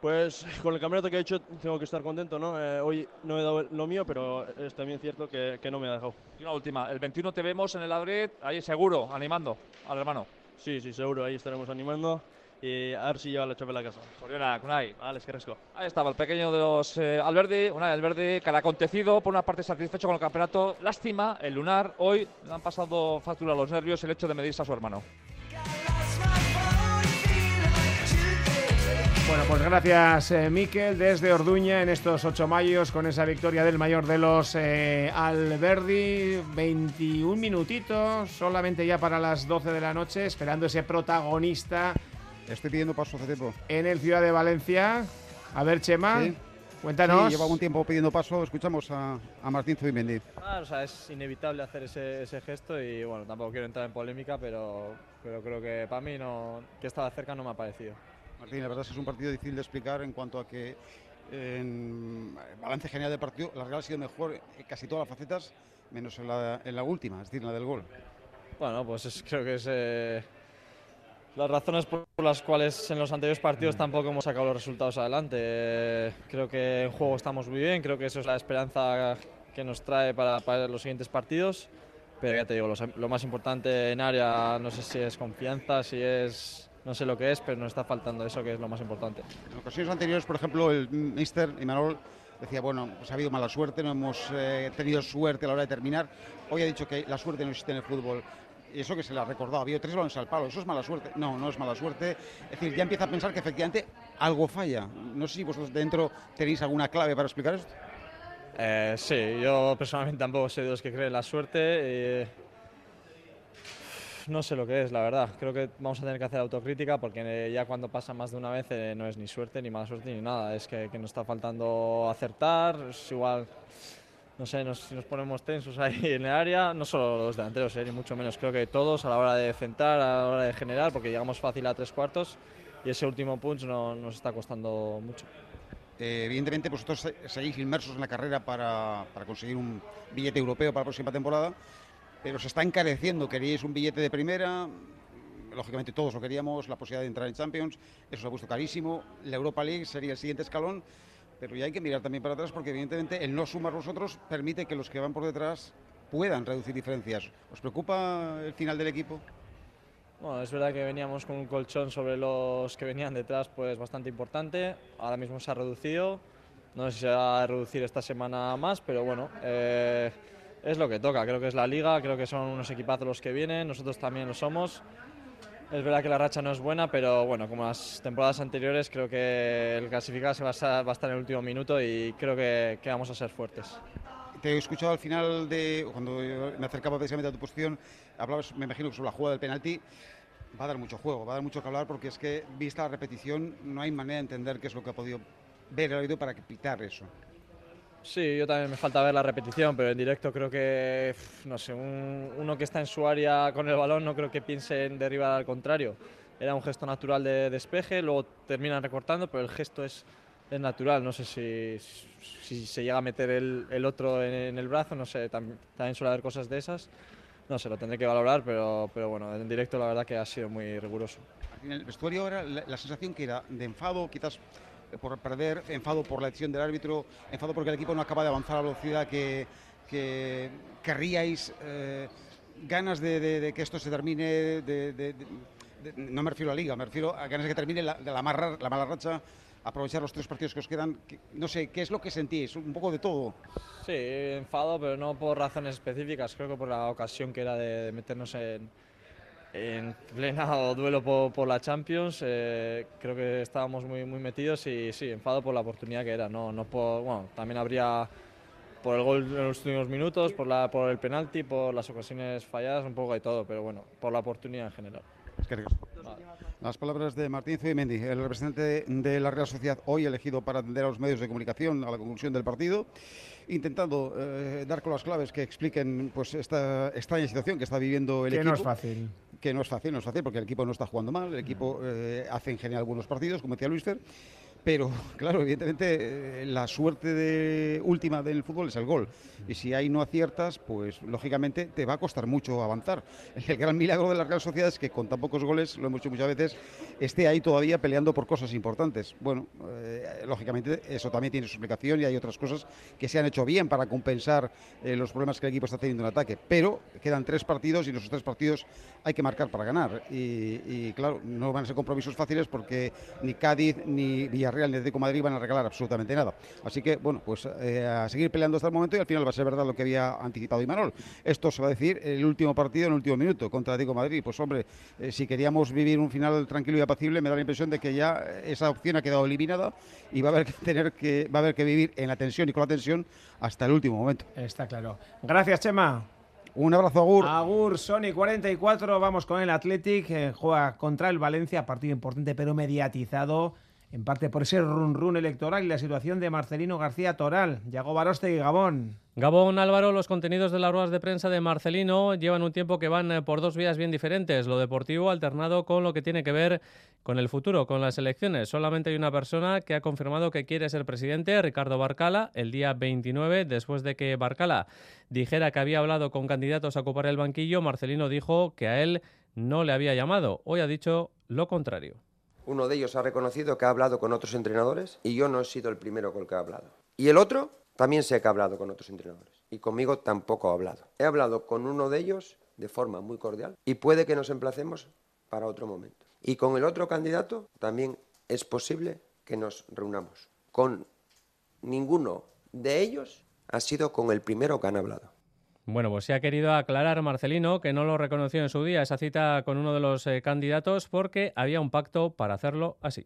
pues, con el campeonato que he hecho tengo que estar contento, ¿no? Eh, hoy no he dado lo mío, pero es también cierto que, que no me ha dejado. Y una última, el 21 te vemos en el Madrid, ahí seguro, animando al hermano. Sí, sí, seguro, ahí estaremos animando y a ver si lleva la chapela a casa. Zorionak, Unai. Vale, es que resco. Ahí estaba el pequeño de los eh, Alberdi, Unai Alberdi, que ha acontecido, por una parte satisfecho con el campeonato. Lástima, el lunar, hoy le han pasado factura a los nervios el hecho de medirse a su hermano. Bueno, pues gracias, eh, Miquel, desde Orduña en estos 8 mayos con esa victoria del mayor de los eh, Alberdi. 21 minutitos, solamente ya para las 12 de la noche, esperando ese protagonista Estoy pidiendo paso hace tiempo. en el Ciudad de Valencia. A ver, Chema, Sí. cuéntanos. Sí, lleva algún tiempo pidiendo paso. Escuchamos a, a Martín Zubimendi. Ah, o sea, es inevitable hacer ese, ese gesto y bueno, tampoco quiero entrar en polémica, pero, pero creo que para mí no, que estaba cerca no me ha parecido. Martín, la verdad es que es un partido difícil de explicar en cuanto a que en balance general del partido la Real ha sido mejor en casi todas las facetas, menos en la, en la última, es decir, en la del gol. Bueno, pues es- creo que es eh, las razones por las cuales en los anteriores partidos tampoco hemos sacado los resultados adelante. Eh, creo que en juego estamos muy bien, creo que eso es la esperanza que nos trae para, para los siguientes partidos. Pero ya te digo, lo más importante en área, no sé si es confianza, si es. No sé lo que es, pero nos está faltando eso que es lo más importante. En ocasiones anteriores, por ejemplo, el mister Imanol decía, bueno, pues ha habido mala suerte, no hemos eh, tenido suerte a la hora de terminar. Hoy ha dicho que la suerte no existe en el fútbol. Eso que se le ha recordado, ha habido tres balones al palo, eso es mala suerte. No, no es mala suerte. Es decir, ya empieza a pensar que efectivamente algo falla. No sé si vosotros dentro tenéis alguna clave para explicar esto. Eh, sí, yo personalmente tampoco soy de los que creen en la suerte. no sé lo que es, la verdad. Creo que vamos a tener que hacer autocrítica porque ya cuando pasa más de una vez eh, no es ni suerte, ni mala suerte, ni nada. Es que, que nos está faltando acertar. Es igual, no sé, si nos ponemos tensos ahí en el área, no solo los delanteros, eh, ni mucho menos. Creo que todos a la hora de centrar, a la hora de generar, porque llegamos fácil a tres cuartos y ese último punch no, nos está costando mucho. Eh, evidentemente, vosotros se- seguís inmersos en la carrera para, para conseguir un billete europeo para la próxima temporada, pero se está encareciendo. Queríais un billete de primera, lógicamente todos lo queríamos, la posibilidad de entrar en Champions, eso se ha puesto carísimo. La Europa League sería el siguiente escalón, pero ya hay que mirar también para atrás porque, evidentemente, el no sumar vosotros permite que los que van por detrás puedan reducir diferencias. ¿Os preocupa el final del equipo? Bueno, es verdad que veníamos con un colchón sobre los que venían detrás, pues bastante importante. Ahora mismo se ha reducido. No sé si se va a reducir esta semana más, pero bueno, eh, es lo que toca. Creo que es la liga, creo que son unos equipazos los que vienen, nosotros también lo somos. Es verdad que la racha no es buena, pero bueno, como las temporadas anteriores, creo que el clasificado va a va a estar en el último minuto y creo que, que vamos a ser fuertes. Te he escuchado al final de cuando me acercaba precisamente a tu posición, hablabas, me imagino, sobre la jugada del penalti. Va a dar mucho juego, va a dar mucho que hablar porque es que, vista la repetición, no hay manera de entender qué es lo que ha podido ver el oído para pitar eso. Sí, yo también me falta ver la repetición, pero en directo creo que, no sé, un, uno que está en su área con el balón no creo que piense en derribar al contrario. Era un gesto natural de despeje, luego terminan recortando, pero el gesto es, es natural. No sé si, si se llega a meter el, el otro en, el brazo, no sé, también suele haber cosas de esas. No sé, lo tendré que valorar, pero, pero bueno, en directo la verdad que ha sido muy riguroso. En el vestuario era la, la sensación que era de enfado, quizás por perder, enfado por la decisión del árbitro, enfado porque el equipo no acaba de avanzar a la velocidad que, que querríais, eh, ganas de, que esto se termine, no me refiero a liga, me refiero a ganas de que termine la, la, la mala racha, aprovechar los tres partidos que os quedan. Que, no sé, ¿qué es lo que sentís? Un poco de todo. Sí, enfado, pero no por razones específicas, creo que por la ocasión que era de meternos en en plena duelo por, por la Champions. Eh, creo que estábamos muy, muy metidos y sí, enfado por la oportunidad que era. No, no por, bueno, también habría por el gol en los últimos minutos, por, la, por el penalti, por las ocasiones falladas, un poco de todo, pero bueno, por la oportunidad en general. Es que Las palabras de Martín Zubimendi, el representante de la Real Sociedad, hoy elegido para atender a los medios de comunicación a la conclusión del partido, intentando eh, dar con las claves que expliquen pues esta extraña situación que está viviendo el que equipo. no es fácil. Que no es fácil, no es fácil, porque el equipo no está jugando mal, el equipo eh, hace en general algunos partidos, como decía Luisfer, pero [laughs] claro, evidentemente eh, la suerte de, última del fútbol es el gol. Y si ahí no aciertas, pues lógicamente te va a costar mucho avanzar. [laughs] El gran milagro de la Real Sociedad es que con tan pocos goles, lo hemos dicho muchas veces, esté ahí todavía peleando por cosas importantes. Bueno, eh, lógicamente eso también tiene su explicación y hay otras cosas que se han hecho bien para compensar eh, los problemas que el equipo está teniendo en ataque. Pero quedan tres partidos y en esos tres partidos hay que marcar para ganar. Y, y claro, no van a ser compromisos fáciles porque ni Cádiz ni Villarreal Real ni Atlético Madrid van a regalar absolutamente nada. Así que, bueno, pues eh, a seguir peleando hasta el momento y al final va a ser verdad lo que había anticipado Imanol. Esto se va a decir el último partido en el último minuto contra Atlético Madrid. Pues hombre, eh, si queríamos vivir un final tranquilo y apacible, me da la impresión de que ya esa opción ha quedado eliminada y va a haber que tener que, va a haber que vivir en la tensión y con la tensión hasta el último momento. Está claro. Gracias, Chema. Un abrazo, Agur. Agur, Sony 44. Vamos con el Athletic. Eh, juega contra el Valencia, partido importante pero mediatizado en parte por ese run run electoral y la situación de Marcelino García Toral. Yago Baroste y Gabón. Gabón Álvaro, los contenidos de las ruedas de prensa de Marcelino llevan un tiempo que van por dos vías bien diferentes, lo deportivo alternado con lo que tiene que ver con el futuro, con las elecciones. Solamente hay una persona que ha confirmado que quiere ser presidente, Ricardo Barcala, el día 29, después de que Barcala dijera que había hablado con candidatos a ocupar el banquillo, Marcelino dijo que a él no le había llamado. Hoy ha dicho lo contrario. Uno de ellos ha reconocido que ha hablado con otros entrenadores y yo no he sido el primero con el que ha hablado. Y el otro también sé que ha hablado con otros entrenadores y conmigo tampoco ha hablado. He hablado con uno de ellos de forma muy cordial y puede que nos emplacemos para otro momento. Y con el otro candidato también es posible que nos reunamos. Con ninguno de ellos ha sido con el primero que han hablado. Bueno, pues se ha querido aclarar Marcelino que no lo reconoció en su día esa cita con uno de los eh, candidatos porque había un pacto para hacerlo así.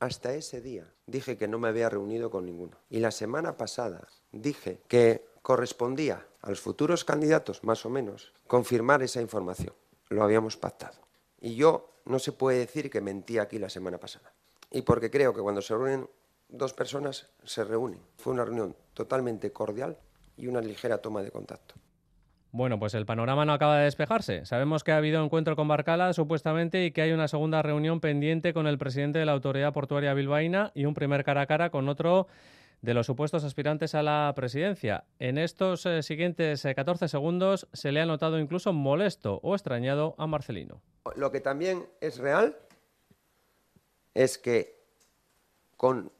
Hasta ese día dije que no me había reunido con ninguno. Y la semana pasada dije que correspondía a los futuros candidatos, más o menos, confirmar esa información. Lo habíamos pactado. Y yo no se puede decir que mentí aquí la semana pasada. Y porque creo que cuando se reúnen dos personas, se reúnen. Fue una reunión totalmente cordial y una ligera toma de contacto. Bueno, pues el panorama no acaba de despejarse. Sabemos que ha habido encuentro con Barcala, supuestamente, y que hay una segunda reunión pendiente con el presidente de la Autoridad Portuaria Bilbaína y un primer cara a cara con otro de los supuestos aspirantes a la presidencia. En estos eh, siguientes eh, 14 segundos se le ha notado incluso molesto o extrañado a Marcelino. Lo que también es real es que con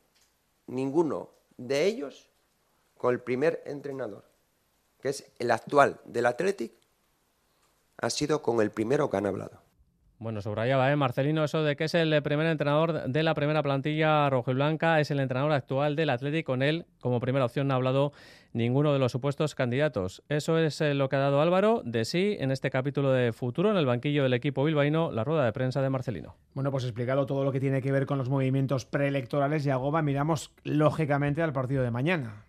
ninguno de ellos con el primer entrenador, que es el actual del Athletic, ha sido con el primero que han hablado. Bueno, subrayaba, ¿eh? Marcelino, eso de que es el primer entrenador de la primera plantilla rojo y blanca, es el entrenador actual del Atlético. Con él, como primera opción, no ha hablado ninguno de los supuestos candidatos. Eso es eh, lo que ha dado Álvaro de sí en este capítulo de futuro en el banquillo del equipo bilbaíno, la rueda de prensa de Marcelino. Bueno, pues explicado todo lo que tiene que ver con los movimientos preelectorales y Agoba, miramos lógicamente al partido de mañana.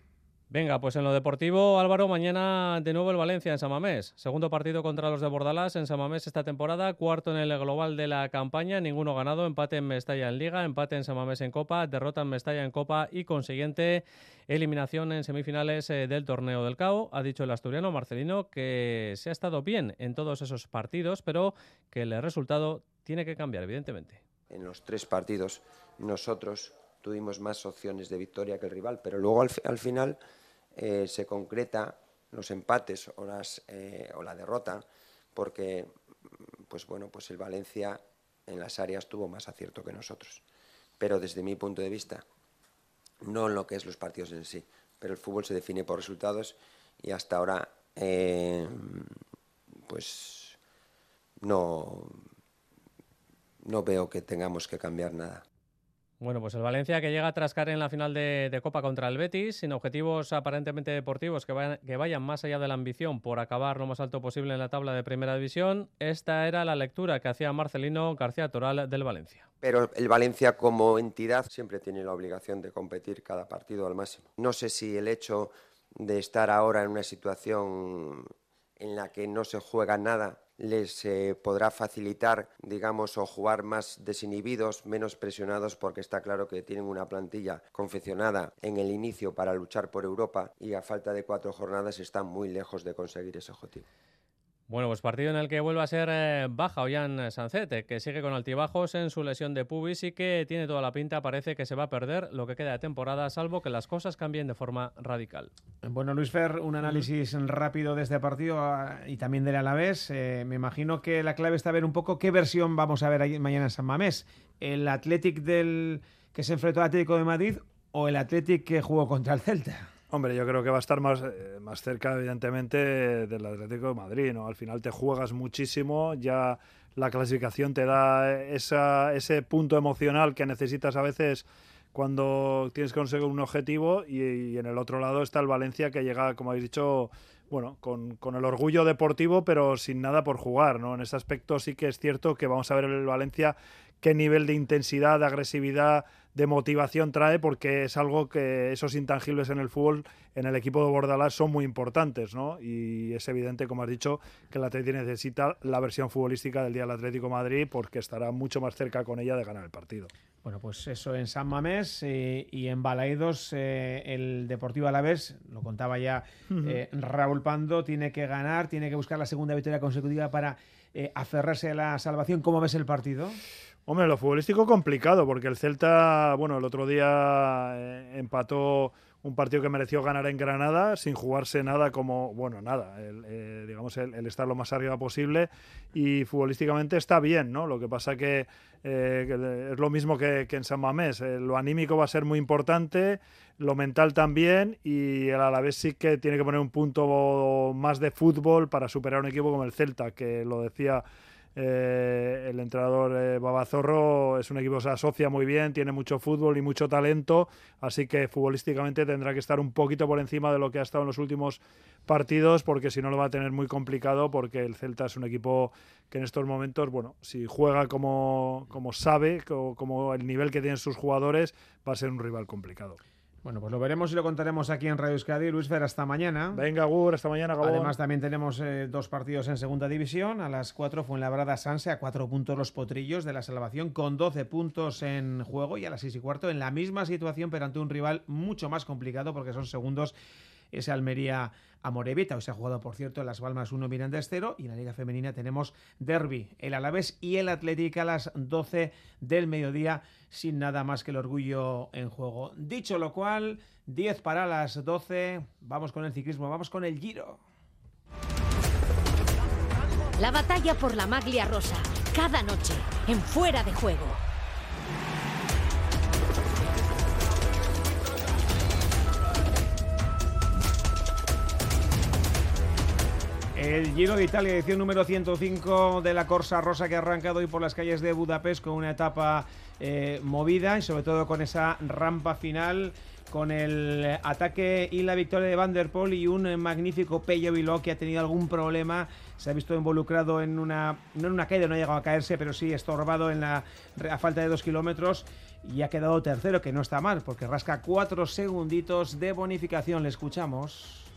Venga, pues en lo deportivo, Álvaro, mañana de nuevo el Valencia en Samamés. Segundo partido contra los de Bordalás en Samamés esta temporada, cuarto en el global de la campaña, ninguno ganado, empate en Mestalla en Liga, empate en Samamés en Copa, derrota en Mestalla en Copa y consiguiente eliminación en semifinales eh, del torneo del CAO. Ha dicho el asturiano Marcelino que se ha estado bien en todos esos partidos, pero que el resultado tiene que cambiar, evidentemente. En los tres partidos nosotros tuvimos más opciones de victoria que el rival, pero luego al, al final eh, se concreta los empates o, las, eh, o la derrota, porque pues bueno, pues el Valencia en las áreas tuvo más acierto que nosotros. Pero desde mi punto de vista, no en lo que es los partidos en sí, pero el fútbol se define por resultados y hasta ahora eh, pues no, no veo que tengamos que cambiar nada. Bueno, pues el Valencia que llega a trascar en la final de, Copa contra el Betis, sin objetivos aparentemente deportivos que vayan, que vayan más allá de la ambición por acabar lo más alto posible en la tabla de primera división. Esta era la lectura que hacía Marcelino García Toral del Valencia. Pero el Valencia como entidad siempre tiene la obligación de competir cada partido al máximo. No sé si el hecho de estar ahora en una situación en la que no se juega nada les eh, podrá facilitar, digamos, o jugar más desinhibidos, menos presionados, porque está claro que tienen una plantilla confeccionada en el inicio para luchar por Europa y a falta de cuatro jornadas están muy lejos de conseguir ese objetivo. Bueno, pues partido en el que vuelve a ser eh, baja Ollán Sancete, que sigue con altibajos en su lesión de pubis y que tiene toda la pinta, parece que se va a perder lo que queda de temporada, salvo que las cosas cambien de forma radical. Bueno, Luis Fer, un análisis rápido de este partido ah, y también del Alavés. Eh, me imagino que la clave está ver un poco qué versión vamos a ver mañana en San Mamés. ¿El Athletic del que se enfrentó al Atlético de Madrid o el Athletic que jugó contra el Celta? Hombre, yo creo que va a estar más, eh, más cerca, evidentemente, del Atlético de Madrid, ¿no? Al final te juegas muchísimo, ya la clasificación te da esa, ese punto emocional que necesitas a veces cuando tienes que conseguir un objetivo y, en el otro lado está el Valencia que llega, como habéis dicho, bueno, con, con, el orgullo deportivo, pero sin nada por jugar, ¿no? En ese aspecto sí que es cierto que vamos a ver el Valencia qué nivel de intensidad, de agresividad, de motivación trae, porque es algo que esos intangibles en el fútbol, en el equipo de Bordalás, son muy importantes, ¿no? Y es evidente, como has dicho, que el Atlético necesita la versión futbolística del día del Atlético Madrid, porque estará mucho más cerca con ella de ganar el partido. Bueno, pues eso en San Mamés eh, y en Balaidos, eh, el Deportivo Alavés, lo contaba ya eh, Raúl Pando, tiene que ganar, tiene que buscar la segunda victoria consecutiva para aferrarse a la salvación. ¿Cómo ves el partido? Hombre, lo futbolístico complicado, porque el Celta, bueno, el otro día eh, empató un partido que mereció ganar en Granada sin jugarse nada como, bueno, nada, el, eh, digamos, el, estar lo más arriba posible y futbolísticamente está bien, ¿no? Lo que pasa que, eh, que es lo mismo que, en San Mamés, lo anímico va a ser muy importante, lo mental también y el Alavés sí que tiene que poner un punto más de fútbol para superar un equipo como el Celta, que lo decía eh, el entrenador eh, Babazorro es un equipo que se asocia muy bien, tiene mucho fútbol y mucho talento, así que futbolísticamente tendrá que estar un poquito por encima de lo que ha estado en los últimos partidos, porque si no lo va a tener muy complicado, porque el Celta es un equipo que en estos momentos, bueno, si juega como, como sabe, como, como el nivel que tienen sus jugadores, va a ser un rival complicado. Bueno, pues lo veremos y lo contaremos aquí en Radio Euskadi. Luis Fer, hasta mañana. Venga, Gur, hasta mañana, Gabón. Además, también tenemos eh, dos partidos en segunda división. A las 4 Fuenlabrada Sanse, a cuatro puntos los potrillos de la salvación, con 12 puntos en juego. Y a las seis y cuarto, en la misma situación, pero ante un rival mucho más complicado, porque son segundos ese Almería a Morevita. Hoy se ha jugado, por cierto, Las Balmas 1 Miranda 0 y en la Liga Femenina tenemos Derby, el Alavés y el Atlético a las 12 del mediodía sin nada más que el orgullo en juego. Dicho lo cual, 10 para las 12, vamos con el ciclismo, vamos con el Giro. La batalla por la maglia rosa, cada noche, en fuera de juego. El Giro de Italia, edición número 105 de la Corsa Rosa que ha arrancado hoy por las calles de Budapest con una etapa eh, movida y sobre todo con esa rampa final con el ataque y la victoria de Van der Poel y un magnífico Pello Bilbao que ha tenido algún problema. Se ha visto involucrado en una, no en una caída, no ha llegado a caerse, pero sí estorbado en la, a falta de dos kilómetros y ha quedado tercero, que no está mal, porque rasca cuatro segunditos de bonificación. Le escuchamos.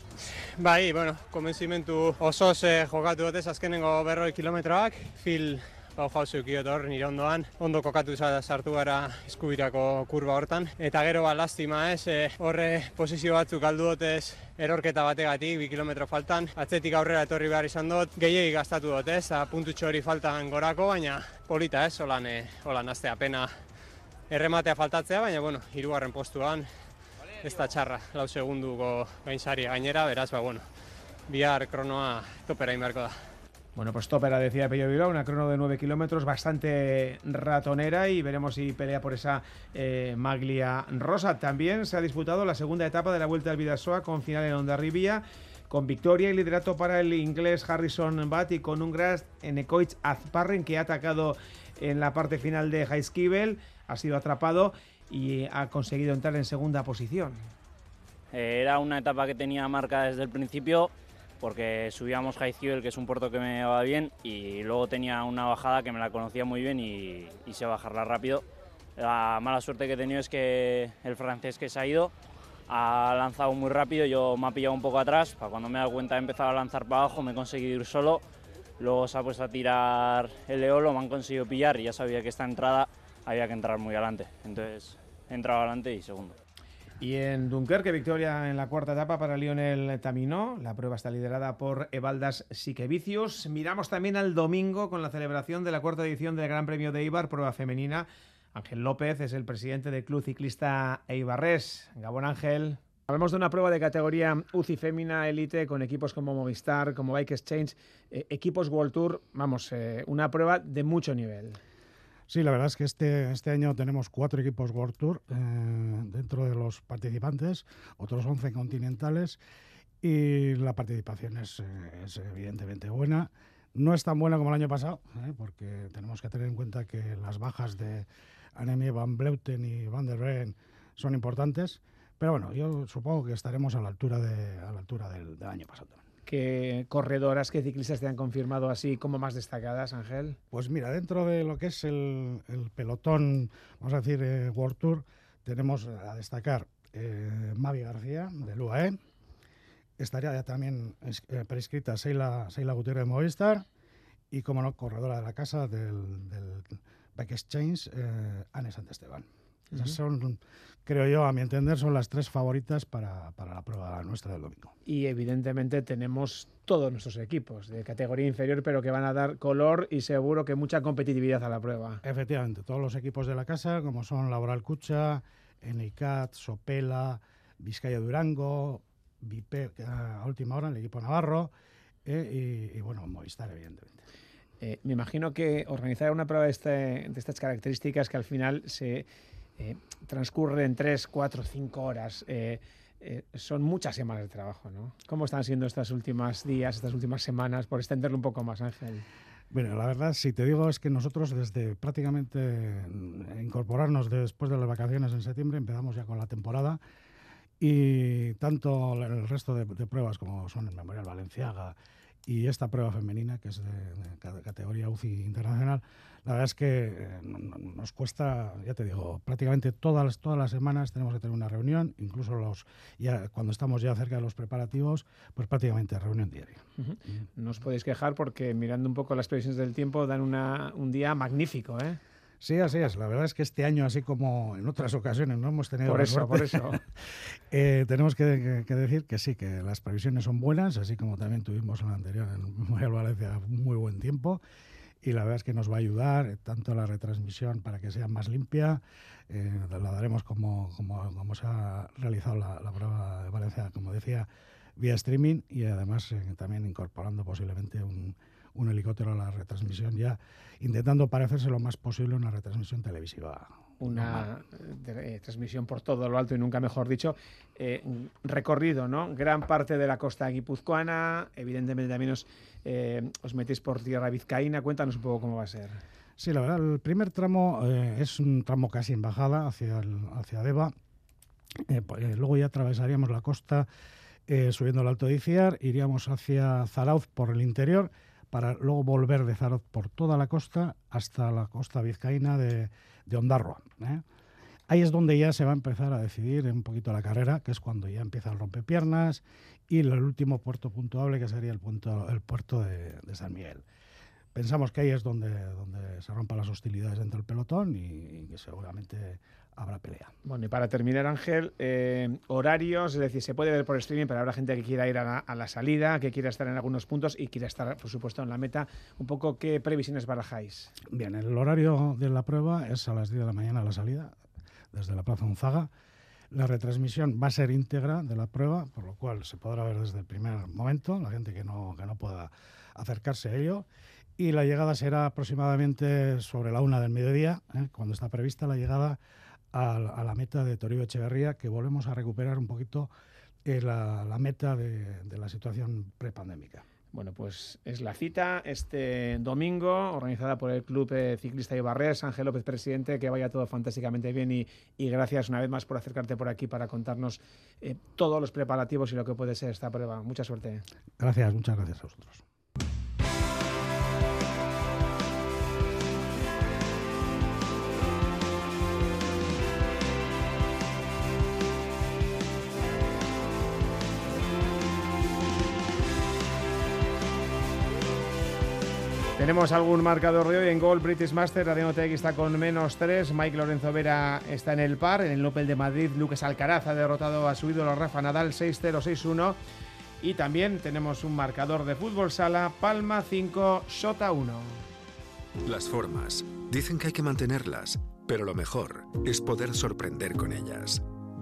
Bai, bueno, konbentzimentu osoz eh, jokatu dut ez azkenengo berroi kilometroak, fil hau jauzu hor nire ondoan, ondo kokatu sartu gara eskubirako kurba hortan. Eta gero ba, lastima ez, e, horre posizio batzuk galdu dutez erorketa bategatik, bi kilometro faltan. Atzetik aurrera etorri behar izan dut, gehiegi gastatu dut ez, puntutxo hori faltan gorako, baina polita ez, holan, e, holan aztea pena errematea faltatzea, baina bueno, hirugarren postuan, ez da txarra, lau segunduko gainsari gainera, beraz, ba, bueno, bihar kronoa topera inberko da. Bueno, pues topera decía Pello Bilbao, una crono de 9 kilómetros, bastante ratonera y veremos si pelea por esa eh, maglia rosa. También se ha disputado la segunda etapa de la Vuelta al Vidasoa con final en Ondarribia, con victoria y liderato para el inglés Harrison Butt y con un Gras Enekoitz Azparren que ha atacado en la parte final de Heiskibel, ha sido atrapado y ha conseguido entrar en segunda posición. Eh, era una etapa que tenía marca desde el principio porque subíamos Heiskibel, que es un puerto que me va bien, y luego tenía una bajada que me la conocía muy bien y, y bajarla rápido. La mala suerte que he tenido es que el francés que se ha ido ha lanzado muy rápido, yo me ha pillado un poco atrás, para cuando me he dado cuenta he empezado a lanzar para abajo, me he conseguido ir solo, luego se ha puesto a tirar el eolo, me han conseguido pillar y ya sabía que esta entrada había que entrar muy adelante, entonces he entrado adelante y segundo. Y en Dunkerque, victoria en la cuarta etapa para Lionel Taminó. La prueba está liderada por Evaldas Siquevicius. Miramos también al domingo con la celebración de la cuarta edición del Gran Premio de Eibar, prueba femenina. Ángel López es el presidente del Club Ciclista Eibarres. Gabón Ángel. Hablamos de una prueba de categoría UCI Fémina Elite con equipos como Movistar, como Bike Exchange, eh, equipos World Tour. Vamos, eh, una prueba de mucho nivel. Sí, la verdad es que este, este año tenemos cuatro equipos World Tour eh, dentro de los participantes, otros 11 continentales, y la participación es, es evidentemente buena. No es tan buena como el año pasado, ¿eh? porque tenemos que tener en cuenta que las bajas de Anemie Van Bleuten y Van der Reen son importantes, pero bueno, yo supongo que estaremos a la altura, de, a la altura del, del año pasado. ¿Qué corredoras, qué ciclistas te han confirmado así como más destacadas, Ángel? Pues mira, dentro de lo que es el, el pelotón, vamos a decir, eh, World Tour, tenemos a destacar eh, Mavi García, del UAE. Estaría ya también eh, prescrita Seila, Seila Gutiérrez de Movistar. Y, como no, corredora de la casa del, del Bike Exchange, eh, Esas son, creo yo, a mi entender, son las tres favoritas para, para, la prueba nuestra del domingo. Y evidentemente tenemos todos nuestros equipos de categoría inferior, pero que van a dar color y seguro que mucha competitividad a la prueba. Efectivamente, todos los equipos de la casa, como son Laboral Cucha, Eneicat, Sopela, Vizcaya Durango, Vipe, a última hora, el equipo Navarro, eh, y, y, bueno, Movistar, evidentemente. Eh, me imagino que organizar una prueba de, este, de estas características que al final se eh, transcurre en 3, 4, 5 horas. Eh, eh, son muchas semanas de trabajo, ¿no? ¿Cómo están siendo estas últimas días, estas últimas semanas, por extenderlo un poco más, Ángel? Bueno, la verdad, si te digo, es que nosotros desde prácticamente incorporarnos después de las vacaciones en septiembre, empezamos ya con la temporada y tanto el resto de, de pruebas como son el Memorial Valenciaga y esta prueba femenina, que es de, de categoría UCI internacional, la verdad es que eh, nos cuesta, ya te digo, prácticamente todas las, todas las semanas tenemos que tener una reunión, incluso los ya cuando estamos ya cerca de los preparativos, pues prácticamente reunión diaria. Uh -huh. No os podéis quejar porque mirando un poco las previsiones del tiempo dan una, un día magnífico, ¿eh? Sí, así es. La verdad es que este año, así como en otras ocasiones, no hemos tenido por eso, por eso. [laughs] eh, tenemos que, decir que sí, que las previsiones son buenas, así como también tuvimos en la anterior, en [laughs] Memorial Valencia, muy buen tiempo. Y la verdad es que nos va a ayudar eh, tanto la retransmisión para que sea más limpia, eh, la daremos como, como, como, se ha realizado la, la prueba de Valencia, como decía, vía streaming y además eh, también incorporando posiblemente un, un helicóptero a la retransmisión ya, intentando parecerse lo más posible a una retransmisión televisiva. Una eh, transmisión por todo lo alto y nunca mejor dicho. Eh, recorrido, ¿no? Gran parte de la costa guipuzcoana, evidentemente también os, eh, os metéis por tierra vizcaína. Cuéntanos un poco cómo va a ser. Sí, la verdad, el primer tramo es un tramo casi en bajada hacia, hacia Deva. Pues, luego ya atravesaríamos la costa subiendo el Alto de Iciar, iríamos hacia Zarauz por el interior para luego volver de Zarauz por toda la costa hasta la costa vizcaína de, de Ondarroa. ¿eh? Ahí es donde ya se va a empezar a decidir un poquito la carrera, que es cuando ya empieza el rompepiernas y el último puerto puntuable que sería el, punto, el puerto de, San Miguel. Pensamos que ahí es donde, donde se rompan las hostilidades dentro del pelotón y, que seguramente habrá pelea. Bueno, y para terminar, Ángel, eh, horarios, es decir, se puede ver por streaming, pero habrá gente que quiera ir a la, salida, que quiera estar en algunos puntos y quiera estar, por supuesto, en la meta. Un poco, ¿qué previsiones barajáis? Bien, el horario de la prueba es a las 10 de la mañana la salida, desde la Plaza Unzaga. La retransmisión va a ser íntegra de la prueba, por lo cual se podrá ver desde el primer momento, la gente que no, que no pueda acercarse a ello. Y la llegada será aproximadamente sobre la una del mediodía, ¿eh? cuando está prevista la llegada a, la meta de Toribio Echeverría, que volvemos a recuperar un poquito eh, la, meta de, la situación prepandémica. Bueno, pues es la cita este domingo, organizada por el Club eh, Ciclista Ibarres. Ángel López, presidente, que vaya todo fantásticamente bien y, gracias una vez más por acercarte por aquí para contarnos eh, todos los preparativos y lo que puede ser esta prueba. Mucha suerte. Gracias, muchas gracias a vosotros. Tenemos algún marcador de hoy en gol British Master, Radio TX está con menos 3, Mike Lorenzo Vera está en el par, en el Opel de Madrid Lucas Alcaraz ha derrotado a su ídolo Rafa Nadal 6-0, 6-1 y también tenemos un marcador de fútbol sala, Palma 5, Sota 1. Las formas, dicen que hay que mantenerlas, pero lo mejor es poder sorprender con ellas.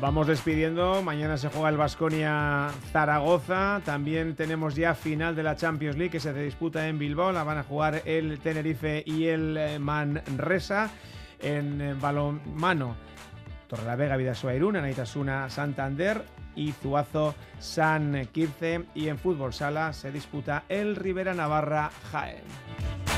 Vamos despidiendo. Mañana se juega el Basconia Zaragoza. También tenemos ya final de la Champions League que se disputa en Bilbao. La van a jugar el Tenerife y el eh, Manresa. En eh, balonmano, Torrelavega, Vidasoa Irún, Santander y Zuazo San Quirce. Y en fútbol sala se disputa el Rivera Navarra Jaén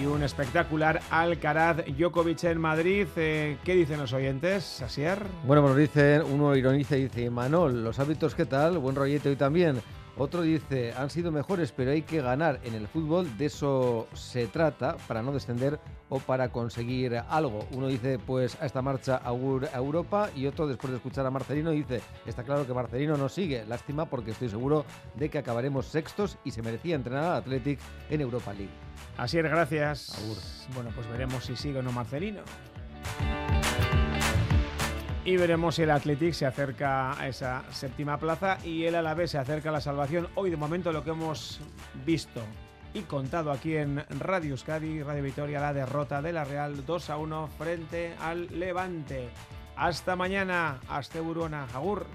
y un espectacular Alcaraz Djokovic en Madrid. Eh, ¿Qué dicen los oyentes, Asier? Bueno, pues nos dicen, uno ironiza y dice, Manol, los hábitos qué tal, buen rollete hoy también. Otro dice, han sido mejores, pero hay que ganar en el fútbol, de eso se trata, para no descender o para conseguir algo. Uno dice, pues a esta marcha a Europa y otro, después de escuchar a Marcelino, dice, está claro que Marcelino no sigue. Lástima porque estoy seguro de que acabaremos sextos y se merecía entrenar al Athletic en Europa League. Así es, gracias. Bueno, pues veremos si sigue o no Marcelino. Y veremos si el Athletic se acerca a esa séptima plaza y el Alavés se acerca a la salvación. Hoy de momento lo que hemos visto y contado aquí en Radio Euskadi, Radio Victoria, la derrota de la Real 2 a 1 frente al Levante. Hasta mañana, hasta Burona, Agur.